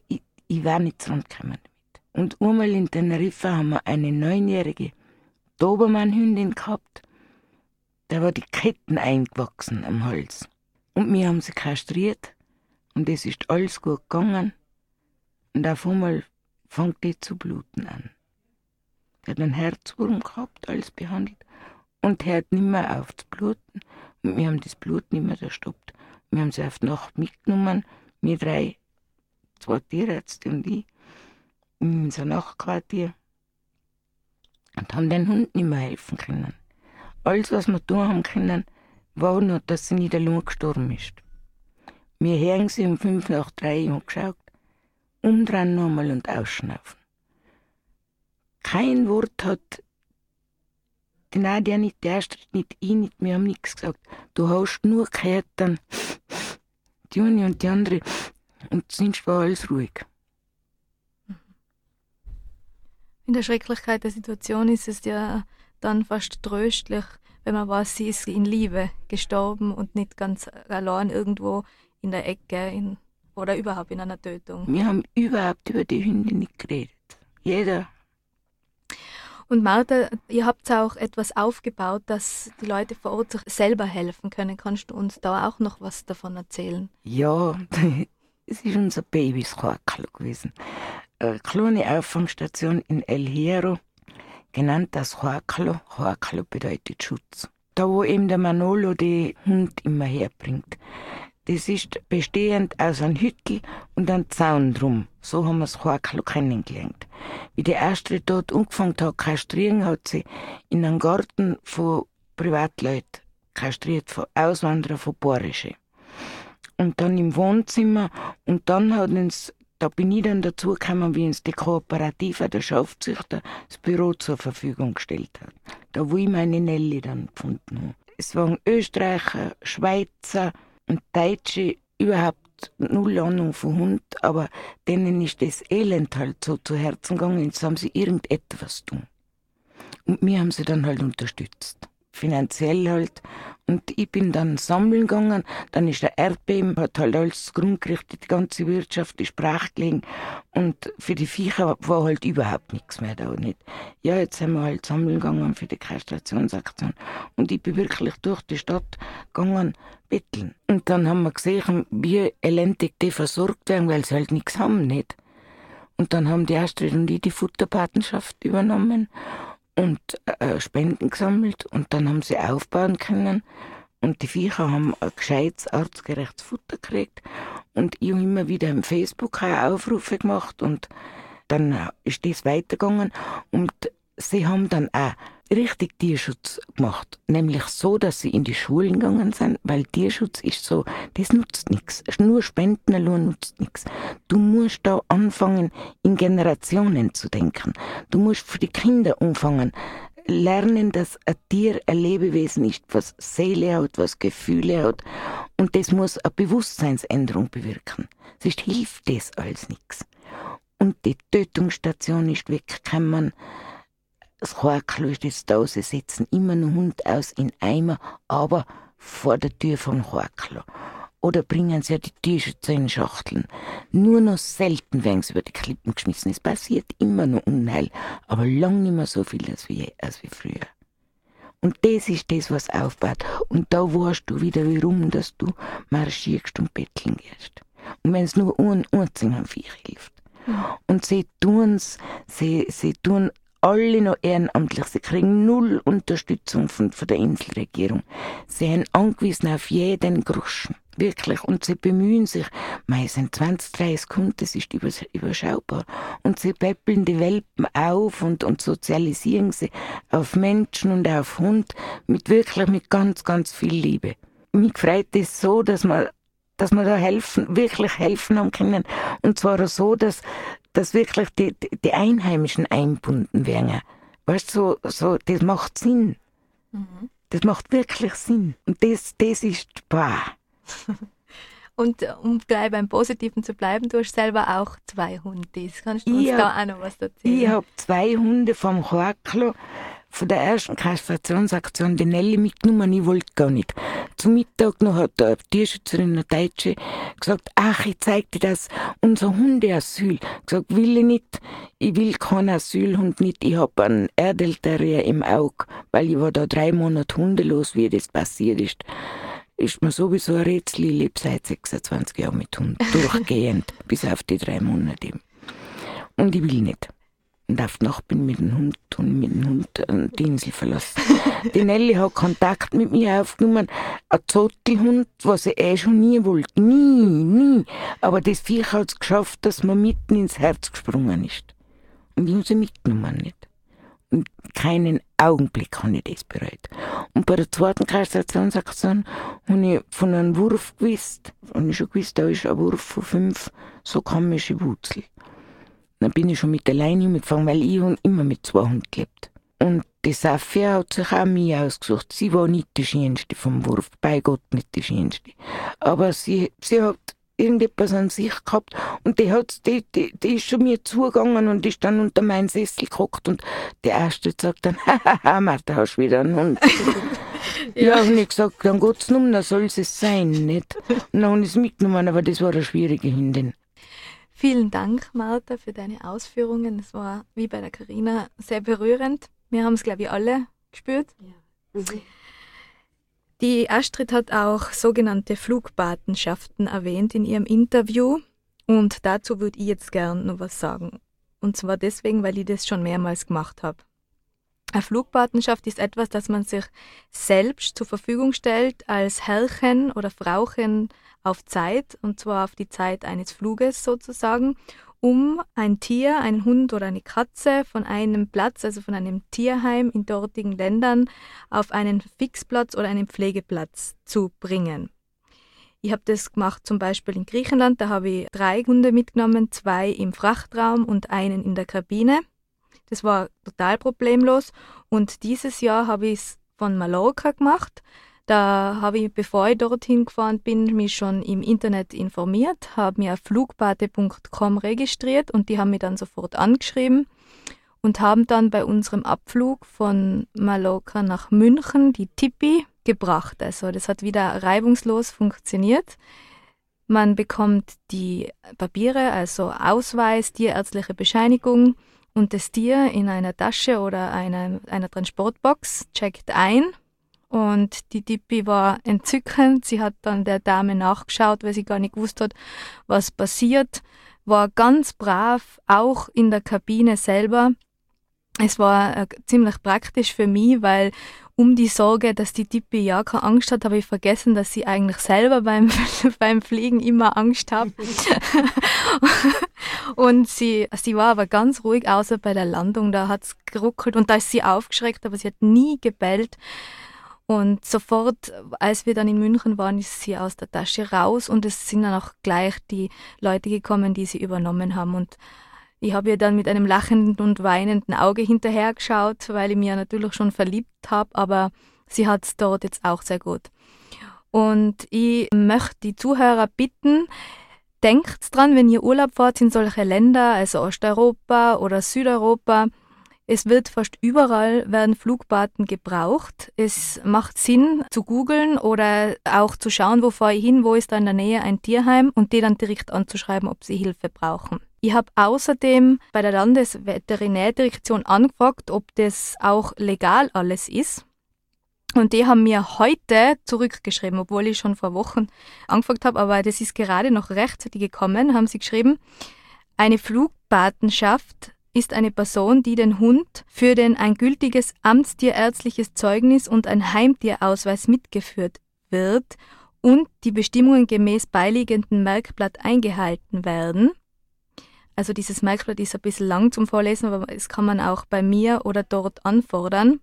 Ich, ich war nicht zurückgekommen damit. Und einmal in Teneriffa haben wir eine neunjährige Dobermann-Hündin gehabt. Da war die Ketten eingewachsen am Hals. Und wir haben sie kastriert und es ist alles gut gegangen. Und auf einmal fängt die zu bluten an. Die hat einen Herzwurm gehabt, alles behandelt und hört nicht mehr auf zu bluten. Und wir haben das Blut nicht mehr gestoppt. Wir haben sie auf die Nacht mitgenommen, wir drei, zwei Tierärzte und ich, in unser Nachtquartier und haben den Hund nicht mehr helfen können. Alles, was wir tun haben können, war nur, dass sie nicht allein gestorben ist. Wir hören sie um fünf nach drei und geschaut, umdrehen nochmal und ausschnaufen. Kein Wort hat die Nadia nicht, der erste nicht, ich nicht, wir haben nichts gesagt. Du hast nur gehört dann die eine und die andere und sonst war alles ruhig. In der Schrecklichkeit der Situation ist es ja dann fast tröstlich, wenn man weiß, sie ist in Liebe gestorben und nicht ganz allein irgendwo in der Ecke, in oder überhaupt in einer Tötung? Wir haben überhaupt über die Hunde nicht geredet. Jeder. Und Martha, ihr habt auch etwas aufgebaut, dass die Leute vor Ort sich selber helfen können. Kannst du uns da auch noch was davon erzählen? Ja, es ist unser Babyschakel gewesen. Eine kleine Auffangstation in El Hierro, genannt das Huaclo. Huaclo bedeutet Schutz. Da, wo eben der Manolo den Hund immer herbringt. Das ist bestehend aus einem Hüttel und einem Zaun drum. So haben wir das Horklo kennengelernt. Wie die erste dort angefangen hat kastrieren, hat sie in einem Garten von Privatleuten kastriert, von Auswanderern, von Borische. Und dann im Wohnzimmer und dann hat uns da bin ich dann dazu gekommen, wie uns die Kooperative der Schafzüchter das Büro zur Verfügung gestellt hat. Da wo ich meine Nelly dann gefunden habe. Es waren Österreicher, Schweizer, und Deutsche überhaupt null Ahnung von Hund, aber denen ist das Elend halt so zu Herzen gegangen, jetzt haben sie irgendetwas tun. Und wir haben sie dann halt unterstützt finanziell halt. Und ich bin dann sammeln gegangen, dann ist der Erdbeben, hat halt alles Grund gerichtet, die ganze Wirtschaft ist brach gelegen. Und für die Viecher war halt überhaupt nichts mehr da nicht. Ja, jetzt sind wir halt sammeln gegangen für die Kastrationsaktion. Und ich bin wirklich durch die Stadt gegangen, betteln. Und dann haben wir gesehen, wie elendig die versorgt werden, weil sie halt nichts haben, nicht. Und dann haben die Astrid und ich die Futterpatenschaft übernommen und äh, Spenden gesammelt und dann haben sie aufbauen können. Und die Viecher haben ein gescheites, artgerechtes Futter gekriegt und ich habe immer wieder im Facebook Aufrufe gemacht und dann ist das weitergegangen. Und sie haben dann auch richtig Tierschutz gemacht. Nämlich so, dass sie in die Schulen gegangen sind, weil Tierschutz ist so, das nutzt nichts. Nur Spenden allein nutzt nichts. Du musst da anfangen, in Generationen zu denken. Du musst für die Kinder anfangen, lernen, dass ein Tier ein Lebewesen ist, was Seele hat, was Gefühle hat. Und das muss eine Bewusstseinsänderung bewirken. Sonst hilft das alles nichts. Und die Tötungsstation ist weggekommen das jetzt da, sie setzen immer noch Hund aus in Eimer, aber vor der Tür vom Horkel. oder bringen sie ja die T-Shirts in Schachteln. Nur noch selten werden sie über die Klippen geschmissen. Es passiert immer noch Unheil, aber lang nicht mehr so viel als wie, als wie früher. Und das ist das, was aufbaut. Und da weißt du wieder, warum dass du marschierst und betteln gehst. Und wenn es nur ein einzigen am Viech hilft. Mhm. Und sie tun's, sie, sie tun alle noch ehrenamtlich. Sie kriegen null Unterstützung von, von der Inselregierung. Sie haben angewiesen auf jeden Groschen. Wirklich. Und sie bemühen sich. Mei, sind 20, 30 Kunden, das ist überschaubar. Und sie peppeln die Welpen auf und, und sozialisieren sie auf Menschen und auf Hund mit wirklich mit ganz, ganz viel Liebe. Mich freut es so, dass man dass man da helfen, wirklich helfen haben können. Und zwar so, dass, dass wirklich die, die Einheimischen einbunden werden. Weißt du, so, so, das macht Sinn. Mhm. Das macht wirklich Sinn. Und das, das ist, boah. Und äh, um gleich beim Positiven zu bleiben, du hast selber auch zwei Hunde. Kannst du uns hab, da auch noch was erzählen? Ich habe zwei Hunde vom Horklo von der ersten Kastrationsaktion die Nelly mitgenommen, ich wollte gar nicht. Zum Mittag noch hat eine Tierschützerin, eine Deutsche, gesagt, ach, ich zeig dir das, unser Hundeasyl. Gesagt, will ich nicht, ich will keinen Asylhund nicht, ich hab einen Erdelterrier im Auge, weil ich war da drei Monate hundelos, wie das passiert ist. Ist mir sowieso ein Rätsel, ich lebe seit 26 Jahren mit Hund, durchgehend, bis auf die drei Monate. Und ich will nicht. Und die Nacht bin mit dem Hund und mit dem Hund die Insel verlassen. die Nelly hat Kontakt mit mir aufgenommen. Ein Zottelhund, was ich eh schon nie wollte. Nie, nie. Aber das Viech hat es geschafft, dass man mitten ins Herz gesprungen ist. Und ich habe sie mitgenommen nicht. Und keinen Augenblick habe ich das bereut. Und bei der zweiten Kastrationsaktion habe ich von einem Wurf gewusst, habe ich schon gewusst, da ist ein Wurf von fünf so komische Wurzeln. Dann bin ich schon mit der Leine mitgefangen, weil ich immer mit zwei Hunden gelebt. Und die Safia hat sich auch mich ausgesucht. Sie war nicht die Schönste vom Wurf, bei Gott nicht die Schönste. Aber sie, sie hat irgendetwas an sich gehabt und die, hat, die, die, die ist schon mir zugegangen und ist dann unter meinen Sessel geguckt und der Erste sagt dann, hahaha, Martha, hast du wieder einen Hund. ja, ja und ich gesagt, dann geht's nun, dann soll es sein, nicht? Und dann habe ich es mitgenommen, aber das war eine schwierige Hündin. Vielen Dank, Martha, für deine Ausführungen. Es war wie bei der Karina sehr berührend. Wir haben es, glaube ich, alle gespürt. Ja. Mhm. Die Astrid hat auch sogenannte Flugpatenschaften erwähnt in ihrem Interview und dazu würde ich jetzt gern noch was sagen. Und zwar deswegen, weil ich das schon mehrmals gemacht habe. Eine Flugpatenschaft ist etwas, das man sich selbst zur Verfügung stellt als Herrchen oder Frauchen auf Zeit, und zwar auf die Zeit eines Fluges sozusagen, um ein Tier, einen Hund oder eine Katze von einem Platz, also von einem Tierheim in dortigen Ländern, auf einen Fixplatz oder einen Pflegeplatz zu bringen. Ich habe das gemacht zum Beispiel in Griechenland, da habe ich drei Hunde mitgenommen, zwei im Frachtraum und einen in der Kabine. Das war total problemlos. Und dieses Jahr habe ich es von Mallorca gemacht. Da habe ich, bevor ich dorthin gefahren bin, mich schon im Internet informiert, habe mir auf flugbate.com registriert und die haben mich dann sofort angeschrieben und haben dann bei unserem Abflug von Mallorca nach München die Tippi gebracht. Also das hat wieder reibungslos funktioniert. Man bekommt die Papiere, also Ausweis, tierärztliche Bescheinigung und das Tier in einer Tasche oder einer, einer Transportbox, checkt ein und die Tippi war entzückend. Sie hat dann der Dame nachgeschaut, weil sie gar nicht gewusst hat, was passiert. War ganz brav, auch in der Kabine selber. Es war äh, ziemlich praktisch für mich, weil um die Sorge, dass die Tippi ja keine Angst hat, habe ich vergessen, dass sie eigentlich selber beim, beim Fliegen immer Angst hat. und sie, sie war aber ganz ruhig, außer bei der Landung, da hat es geruckelt und da ist sie aufgeschreckt, aber sie hat nie gebellt. Und sofort, als wir dann in München waren, ist sie aus der Tasche raus und es sind dann auch gleich die Leute gekommen, die sie übernommen haben. Und ich habe ihr dann mit einem lachenden und weinenden Auge hinterhergeschaut, weil ich mir natürlich schon verliebt habe, aber sie hat es dort jetzt auch sehr gut. Und ich möchte die Zuhörer bitten, denkt dran, wenn ihr Urlaub fahrt in solche Länder, also Osteuropa oder Südeuropa, Es wird fast überall werden Flugbaten gebraucht. Es macht Sinn zu googeln oder auch zu schauen, wo fahre ich hin, wo ist da in der Nähe ein Tierheim und die dann direkt anzuschreiben, ob sie Hilfe brauchen. Ich habe außerdem bei der Landesveterinärdirektion angefragt, ob das auch legal alles ist. Und die haben mir heute zurückgeschrieben, obwohl ich schon vor Wochen angefragt habe, aber das ist gerade noch rechtzeitig gekommen, haben sie geschrieben, eine Flugpatenschaft ist eine Person, die den Hund für den ein gültiges amtstierärztliches Zeugnis und ein Heimtierausweis mitgeführt wird und die Bestimmungen gemäß beiliegenden Merkblatt eingehalten werden. Also dieses Merkblatt ist ein bisschen lang zum Vorlesen, aber es kann man auch bei mir oder dort anfordern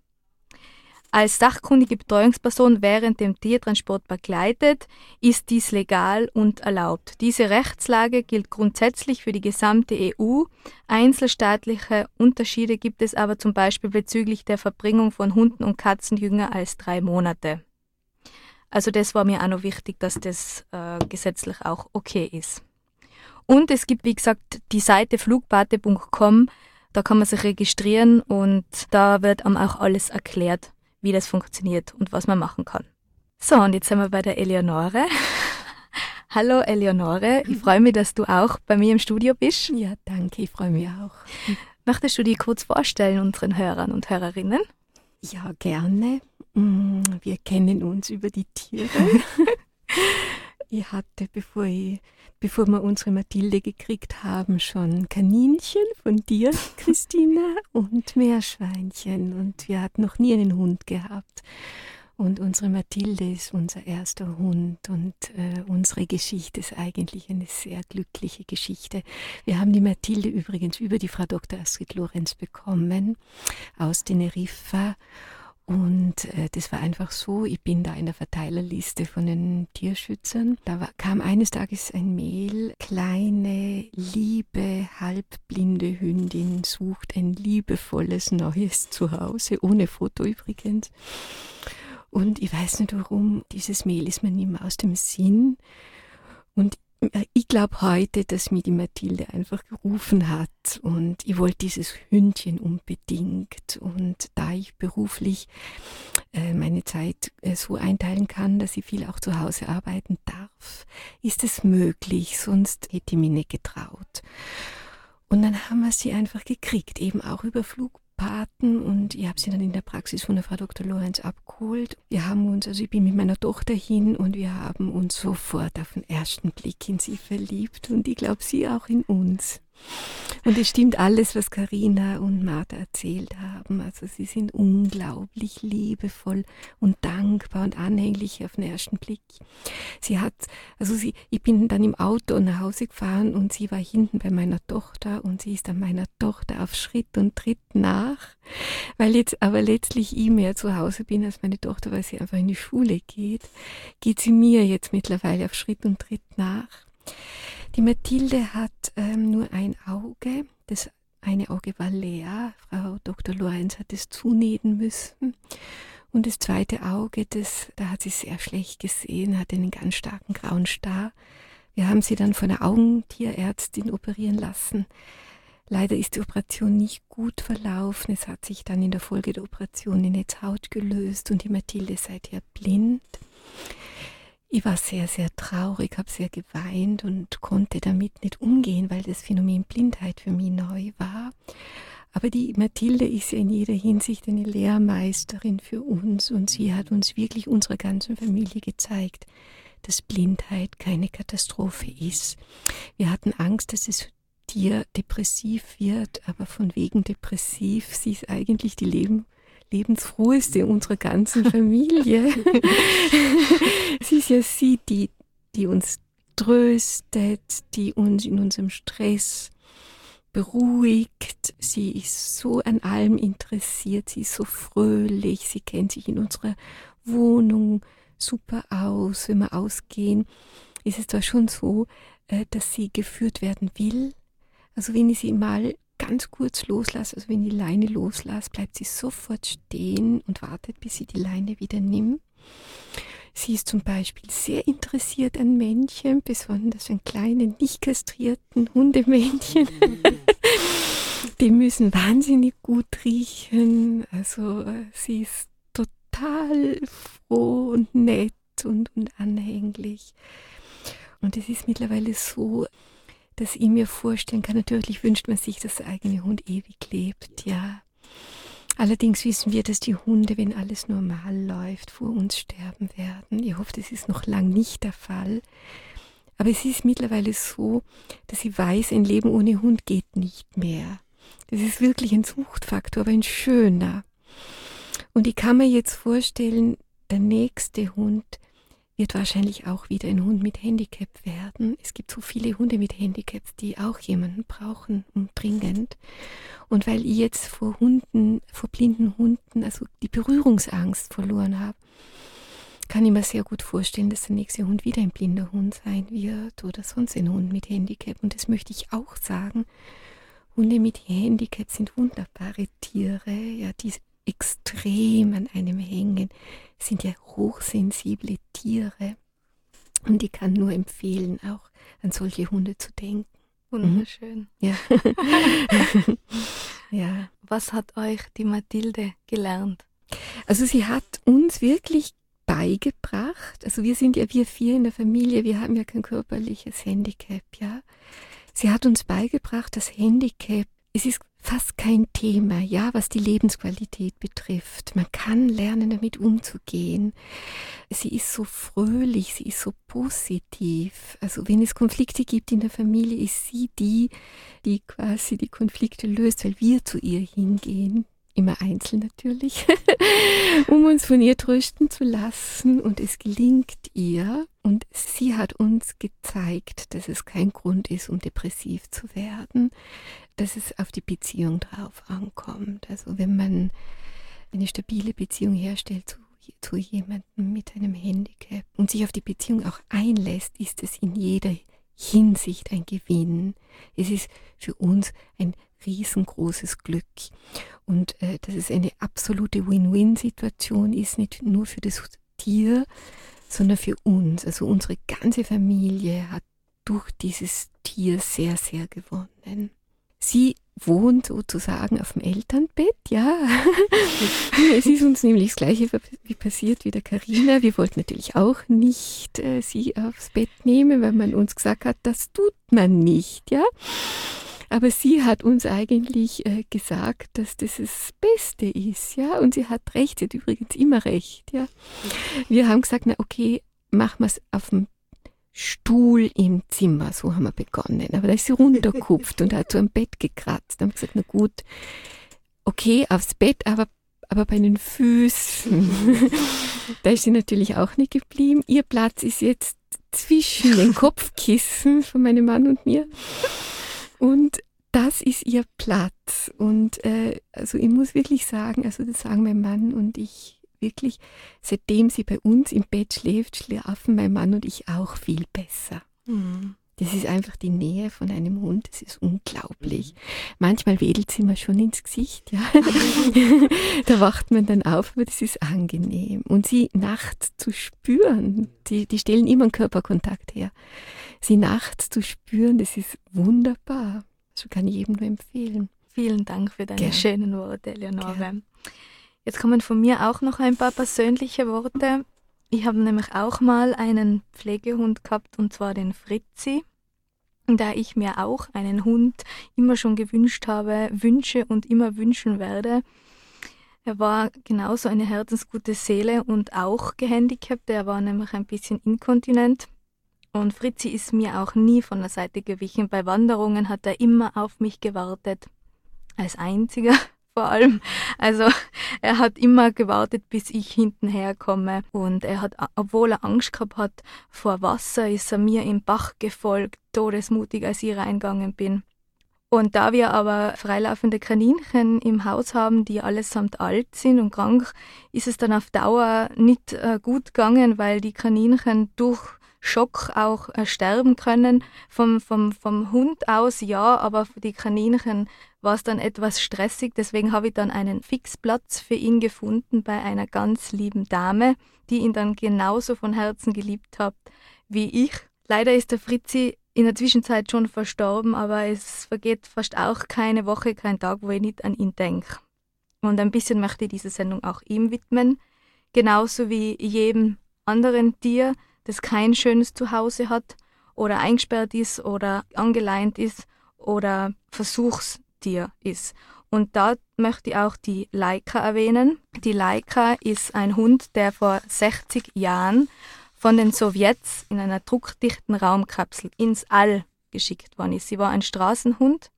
als sachkundige Betreuungsperson während dem Tiertransport begleitet, ist dies legal und erlaubt. Diese Rechtslage gilt grundsätzlich für die gesamte EU. Einzelstaatliche Unterschiede gibt es aber zum Beispiel bezüglich der Verbringung von Hunden und Katzen jünger als drei Monate. Also das war mir auch noch wichtig, dass das äh, gesetzlich auch okay ist. Und es gibt, wie gesagt, die Seite flugbate.com, da kann man sich registrieren und da wird einem auch alles erklärt, wie das funktioniert und was man machen kann. So, und jetzt sind wir bei der Eleonore. Hallo Eleonore, ich freue mich, dass du auch bei mir im Studio bist. Ja, danke, ich freue mich auch. Möchtest du dich kurz vorstellen unseren Hörern und Hörerinnen? Ja, gerne. Mm, wir kennen uns über die Tiere. ich hatte, bevor, ich, bevor wir unsere Mathilde gekriegt haben, schon Kaninchen von dir, Christina, und Meerschweinchen. Und wir hatten noch nie einen Hund gehabt. Und unsere Mathilde ist unser erster Hund und äh, unsere Geschichte ist eigentlich eine sehr glückliche Geschichte. Wir haben die Mathilde übrigens über die Frau Dr. Astrid Lorenz bekommen aus Teneriffa und äh, das war einfach so, ich bin da in der Verteilerliste von den Tierschützern. Da war, kam eines Tages ein Mail, kleine, liebe, halbblinde Hündin sucht ein liebevolles neues Zuhause, ohne Foto übrigens. Und ich weiß nicht warum, dieses Mail ist mir nicht mehr aus dem Sinn. Und ich glaube heute, dass mir die Mathilde einfach gerufen hat und ich wollte dieses Hündchen unbedingt. Und da ich beruflich äh, meine Zeit äh, so einteilen kann, dass ich viel auch zu Hause arbeiten darf, ist es möglich, sonst hätte ich mich nicht getraut. Und dann haben wir sie einfach gekriegt, eben auch über Flug Paten und ich habe sie dann in der Praxis von der Frau Dr. Lorenz abgeholt. Wir haben uns, also ich bin mit meiner Tochter hin und wir haben uns sofort auf den ersten Blick in sie verliebt und ich glaube sie auch in uns. Und es stimmt alles, was Karina und Martha erzählt haben. Also sie sind unglaublich liebevoll und dankbar und anhänglich auf den ersten Blick. Sie hat, also sie, ich bin dann im Auto nach Hause gefahren und sie war hinten bei meiner Tochter und sie ist dann meiner Tochter auf Schritt und Tritt nach, weil jetzt aber letztlich ich mehr zu Hause bin als meine Tochter, weil sie einfach in die Schule geht, geht sie mir jetzt mittlerweile auf Schritt und Tritt nach. Die Mathilde hat ähm, nur ein Auge. Das eine Auge war leer. Frau Dr. Lorenz hat es zunähen müssen. Und das zweite Auge, das, da hat sie sehr schlecht gesehen, hat einen ganz starken grauen Star. Wir haben sie dann von der Augentierärztin operieren lassen. Leider ist die Operation nicht gut verlaufen. Es hat sich dann in der Folge der Operation die Netzhaut gelöst und die Mathilde ist seither blind. Ich war sehr, sehr traurig, habe sehr geweint und konnte damit nicht umgehen, weil das Phänomen Blindheit für mich neu war. Aber die Mathilde ist ja in jeder Hinsicht eine Lehrmeisterin für uns und sie hat uns wirklich unserer ganzen Familie gezeigt, dass Blindheit keine Katastrophe ist. Wir hatten Angst, dass es Tier depressiv wird, aber von wegen depressiv, sie ist eigentlich die Leben lebensfroheste unserer ganzen Familie. sie ist ja sie, die, die uns tröstet, die uns in unserem Stress beruhigt. Sie ist so an allem interessiert, sie ist so fröhlich, sie kennt sich in unserer Wohnung super aus. Wenn wir ausgehen, ist es zwar schon so, äh, dass sie geführt werden will. Also wenn ich sie mal ganz kurz loslasse, also wenn die Leine loslasse, bleibt sie sofort stehen und wartet, bis sie die Leine wieder nimmt. Sie ist zum Beispiel sehr interessiert an Männchen, besonders an kleinen, nicht kastrierten Hundemännchen. die müssen wahnsinnig gut riechen. Also äh, sie ist total froh und nett und, und anhänglich. Und es ist mittlerweile so, dass ich mir vorstellen kann, natürlich wünscht man sich, dass der eigene Hund ewig lebt, ja. Allerdings wissen wir, dass die Hunde, wenn alles normal läuft, vor uns sterben werden. Ich hoffe, das ist noch lang nicht der Fall. Aber es ist mittlerweile so, dass ich weiß, ein Leben ohne Hund geht nicht mehr. Das ist wirklich ein Suchtfaktor, aber ein schöner. Und ich kann mir jetzt vorstellen, der nächste Hund wird wahrscheinlich auch wieder ein Hund mit Handicap werden. Es gibt so viele Hunde mit Handicaps, die auch jemanden brauchen und dringend. Und weil ich jetzt vor Hunden, vor blinden Hunden, also die Berührungsangst verloren habe, kann ich mir sehr gut vorstellen, dass der nächste Hund wieder ein blinder Hund sein wird oder sonst ein Hund mit Handicap. Und das möchte ich auch sagen. Hunde mit Handicap sind wunderbare Tiere, ja, die extrem an einem hängen, sind ja hochsensible Tiere. Und ich kann nur empfehlen, auch an solche Hunde zu denken. Wunderschön. Mhm. Ja. ja. Was hat euch die Mathilde gelernt? Also sie hat uns wirklich beigebracht, also wir sind ja wir vier in der Familie, wir haben ja kein körperliches Handicap, ja. Sie hat uns beigebracht, das Handicap, es ist fast kein Thema, ja, was die Lebensqualität betrifft. Man kann lernen, damit umzugehen. Sie ist so fröhlich, sie ist so positiv. Also wenn es Konflikte gibt in der Familie, ist sie die, die quasi die Konflikte löst, weil wir zu ihr hingehen immer einzeln natürlich, um uns von ihr trösten zu lassen. Und es gelingt ihr. Und sie hat uns gezeigt, dass es kein Grund ist, um depressiv zu werden, dass es auf die Beziehung drauf ankommt. Also wenn man eine stabile Beziehung herstellt zu, zu jemandem mit einem Handicap und sich auf die Beziehung auch einlässt, ist es in jeder Hinsicht ein Gewinn. Es ist für uns ein riesengroßes Glück. Und äh, dass es eine absolute Win-Win-Situation ist, nicht nur für das Tier, sondern für uns. Also unsere ganze Familie hat durch dieses Tier sehr, sehr gewonnen. Sie wohnt sozusagen auf dem Elternbett, ja. es ist uns nämlich das Gleiche wie passiert wie der Karina. Wir wollten natürlich auch nicht äh, sie aufs Bett nehmen, weil man uns gesagt hat, das tut man nicht, ja. Aber sie hat uns eigentlich äh, gesagt, dass das das Beste ist, ja. Und sie hat recht, sie hat übrigens immer recht, ja. Wir haben gesagt, na okay, machen wir es auf dem Stuhl im Zimmer, so haben wir begonnen. Aber da ist sie runtergekupft und hat so am Bett gekratzt. Dann haben wir gesagt, na gut, okay, aufs Bett, aber, aber bei den Füßen. da ist sie natürlich auch nicht geblieben. Ihr Platz ist jetzt zwischen den Kopfkissen von meinem Mann und mir. Und das ist ihr Platz. Und äh, also ich muss wirklich sagen, also das sagen mein Mann und ich wirklich, seitdem sie bei uns im Bett schläft, schlafen mein Mann und ich auch viel besser. Mhm. Das ist einfach die Nähe von einem Hund, das ist unglaublich. Manchmal wedelt sie mir schon ins Gesicht, ja. da wacht man dann auf, aber das ist angenehm. Und sie nachts zu spüren, die, die stellen immer einen Körperkontakt her. Sie nachts zu spüren, das ist wunderbar. Das kann ich jedem nur empfehlen. Vielen Dank für deine Gern. schönen Worte, Eleonore. Gern. Jetzt kommen von mir auch noch ein paar persönliche Worte. Ich habe nämlich auch mal einen Pflegehund gehabt und zwar den Fritzi, da ich mir auch einen Hund immer schon gewünscht habe, wünsche und immer wünschen werde. Er war genauso eine herzensgute Seele und auch gehandicapt. Er war nämlich ein bisschen inkontinent. Und Fritzi ist mir auch nie von der Seite gewichen. Bei Wanderungen hat er immer auf mich gewartet. Als einziger vor allem. Also er hat immer gewartet, bis ich hinten herkomme. Und er hat, obwohl er Angst gehabt hat vor Wasser, ist er mir im Bach gefolgt, todesmutig, als ich reingegangen bin. Und da wir aber freilaufende Kaninchen im Haus haben, die allesamt alt sind und krank, ist es dann auf Dauer nicht äh, gut gegangen, weil die Kaninchen durch Schock auch äh, sterben können. Vom, vom, vom Hund aus ja, aber für die Kaninchen war es dann etwas stressig. Deswegen habe ich dann einen Fixplatz für ihn gefunden bei einer ganz lieben Dame, die ihn dann genauso von Herzen geliebt hat wie ich. Leider ist der Fritzi in der Zwischenzeit schon verstorben, aber es vergeht fast auch keine Woche, kein Tag, wo ich nicht an ihn denke. Und ein bisschen möchte ich diese Sendung auch ihm widmen, genauso wie jedem anderen Tier, das kein schönes Zuhause hat oder eingesperrt ist oder angeleint ist oder Versuchstier ist. Und da möchte ich auch die Laika erwähnen. Die Laika ist ein Hund, der vor 60 Jahren von den Sowjets in einer druckdichten Raumkapsel ins All geschickt worden ist. Sie war ein Straßenhund.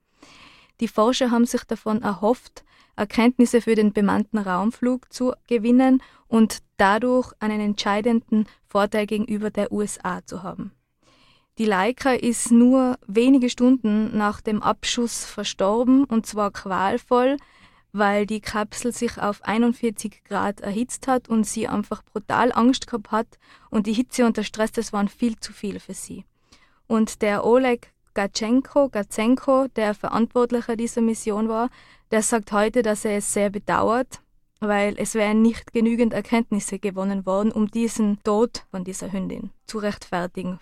Die Forscher haben sich davon erhofft, Erkenntnisse für den bemannten Raumflug zu gewinnen und dadurch einen entscheidenden Vorteil gegenüber der USA zu haben. Die Leica ist nur wenige Stunden nach dem Abschuss verstorben und zwar qualvoll, weil die Kapsel sich auf 41 Grad erhitzt hat und sie einfach brutal Angst gehabt hat und die Hitze und der Stress, das waren viel zu viel für sie. Und der Oleg Gatschenko, Gatsenko, der Verantwortlicher dieser Mission war, der sagt heute, dass er es sehr bedauert, weil es wären nicht genügend Erkenntnisse gewonnen worden, um diesen Tod von dieser Hündin zu rechtfertigen.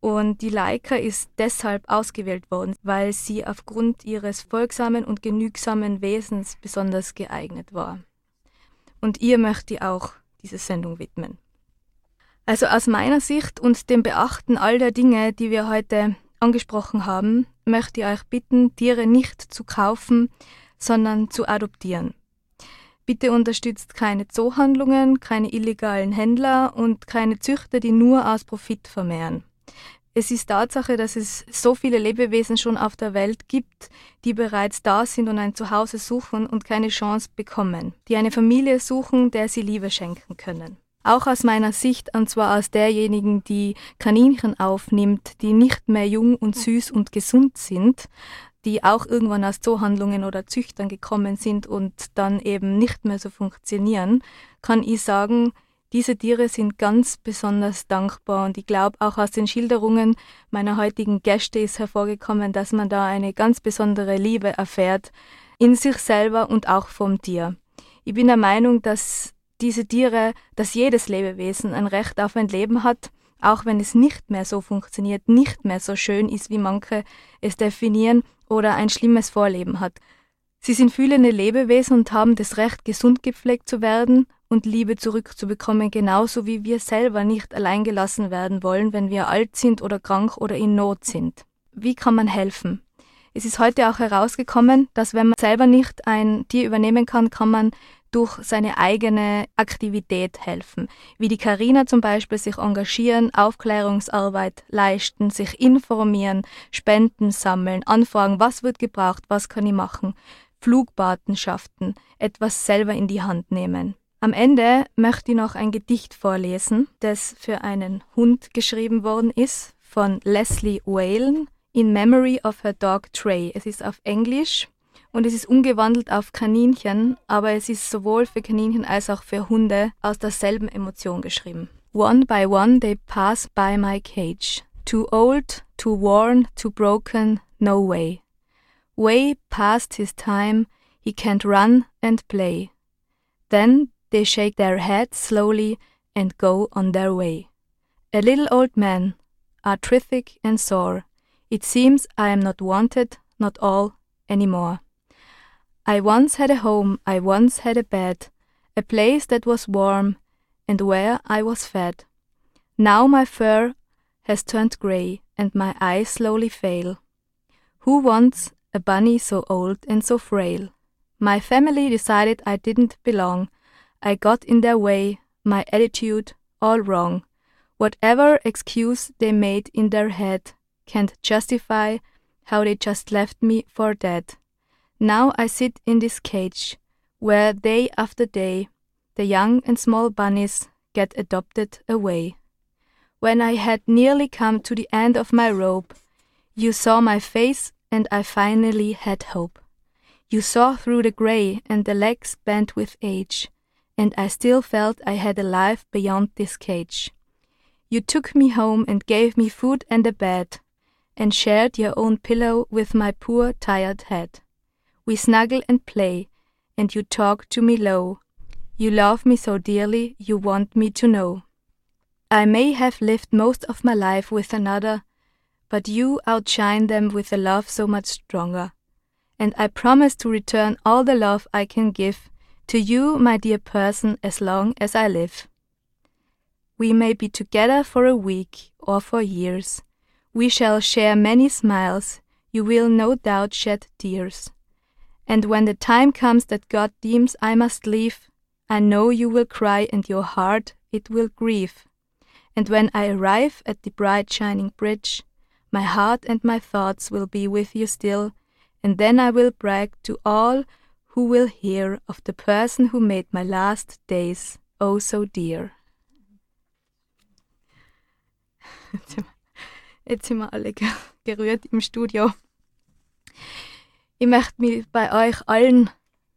Und die Leica ist deshalb ausgewählt worden, weil sie aufgrund ihres folgsamen und genügsamen Wesens besonders geeignet war. Und ihr möchte ich auch diese Sendung widmen. Also aus meiner Sicht und dem Beachten all der Dinge, die wir heute angesprochen haben, möchte ich euch bitten, Tiere nicht zu kaufen, sondern zu adoptieren. Bitte unterstützt keine Zoohandlungen, keine illegalen Händler und keine Züchter, die nur aus Profit vermehren. Es ist Tatsache, dass es so viele Lebewesen schon auf der Welt gibt, die bereits da sind und ein Zuhause suchen und keine Chance bekommen, die eine Familie suchen, der sie Liebe schenken können. Auch aus meiner Sicht, und zwar aus derjenigen, die Kaninchen aufnimmt, die nicht mehr jung und süß und gesund sind, die auch irgendwann aus Zoohandlungen oder Züchtern gekommen sind und dann eben nicht mehr so funktionieren, kann ich sagen, diese Tiere sind ganz besonders dankbar und ich glaube auch aus den Schilderungen meiner heutigen Gäste ist hervorgekommen, dass man da eine ganz besondere Liebe erfährt in sich selber und auch vom Tier. Ich bin der Meinung, dass diese Tiere, dass jedes Lebewesen ein Recht auf ein Leben hat, auch wenn es nicht mehr so funktioniert, nicht mehr so schön ist, wie manche es definieren oder ein schlimmes Vorleben hat. Sie sind fühlende Lebewesen und haben das Recht, gesund gepflegt zu werden und Liebe zurückzubekommen, genauso wie wir selber nicht allein gelassen werden wollen, wenn wir alt sind oder krank oder in Not sind. Wie kann man helfen? Es ist heute auch herausgekommen, dass wenn man selber nicht ein Tier übernehmen kann, kann man durch seine eigene Aktivität helfen. Wie die Karina zum Beispiel sich engagieren, Aufklärungsarbeit leisten, sich informieren, Spenden sammeln, anfragen, was wird gebraucht, was kann ich machen, Flugpatenschaften, etwas selber in die Hand nehmen. Am Ende möchte ich noch ein Gedicht vorlesen, das für einen Hund geschrieben worden ist, von Leslie Whalen, In Memory of Her Dog Trey. Es ist auf Englisch und es ist umgewandelt auf Kaninchen, aber es ist sowohl für Kaninchen als auch für Hunde aus derselben Emotion geschrieben. One by one they pass by my cage. Too old, too worn, too broken, no way. Way past his time, he can't run and play. Then They shake their heads slowly and go on their way. A little old man, arthritic and sore, it seems I am not wanted, not all, any more. I once had a home, I once had a bed, a place that was warm, and where I was fed. Now my fur has turned grey, and my eyes slowly fail. Who wants a bunny so old and so frail? My family decided I didn't belong, I got in their way, my attitude all wrong. Whatever excuse they made in their head can't justify how they just left me for dead. Now I sit in this cage, where day after day the young and small bunnies get adopted away. When I had nearly come to the end of my rope, you saw my face and I finally had hope. You saw through the grey and the legs bent with age and I still felt I had a life beyond this cage. You took me home and gave me food and a bed, and shared your own pillow with my poor tired head. We snuggle and play, and you talk to me low. You love me so dearly, you want me to know. I may have lived most of my life with another, but you outshine them with a love so much stronger. And I promise to return all the love I can give to you, my dear person, as long as I live. We may be together for a week or for years. We shall share many smiles. You will no doubt shed tears. And when the time comes that God deems I must leave, I know you will cry and your heart it will grieve. And when I arrive at the bright shining bridge, my heart and my thoughts will be with you still, and then I will brag to all who will hear of the person who made my last days oh so dear. Jetzt sind wir alle gerührt im Studio. Ich möchte mich bei euch allen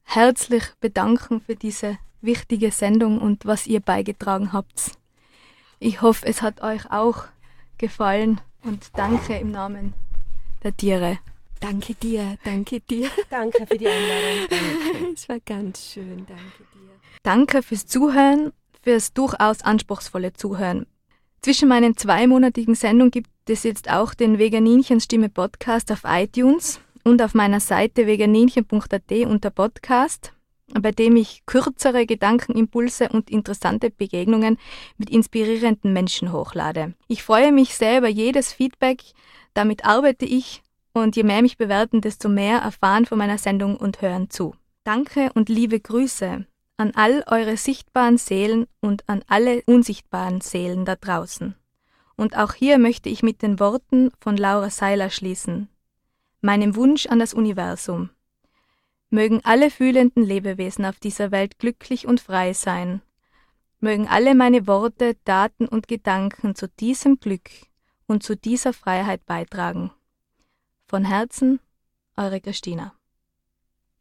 herzlich bedanken für diese wichtige Sendung und was ihr beigetragen habt. Ich hoffe, es hat euch auch gefallen und danke im Namen der Tiere. Danke dir, danke dir. Danke für die Einladung. Danke. Es war ganz schön, danke dir. Danke fürs Zuhören, fürs durchaus anspruchsvolle Zuhören. Zwischen meinen zweimonatigen Sendungen gibt es jetzt auch den Veganinchen Stimme Podcast auf iTunes und auf meiner Seite veganinchen.at unter Podcast, bei dem ich kürzere Gedankenimpulse und interessante Begegnungen mit inspirierenden Menschen hochlade. Ich freue mich sehr über jedes Feedback, damit arbeite ich und je mehr mich bewerten, desto mehr erfahren von meiner Sendung und hören zu. Danke und liebe Grüße an all eure sichtbaren Seelen und an alle unsichtbaren Seelen da draußen. Und auch hier möchte ich mit den Worten von Laura Seiler schließen, meinem Wunsch an das Universum. Mögen alle fühlenden Lebewesen auf dieser Welt glücklich und frei sein. Mögen alle meine Worte, Daten und Gedanken zu diesem Glück und zu dieser Freiheit beitragen. Von Herzen, eure Christina.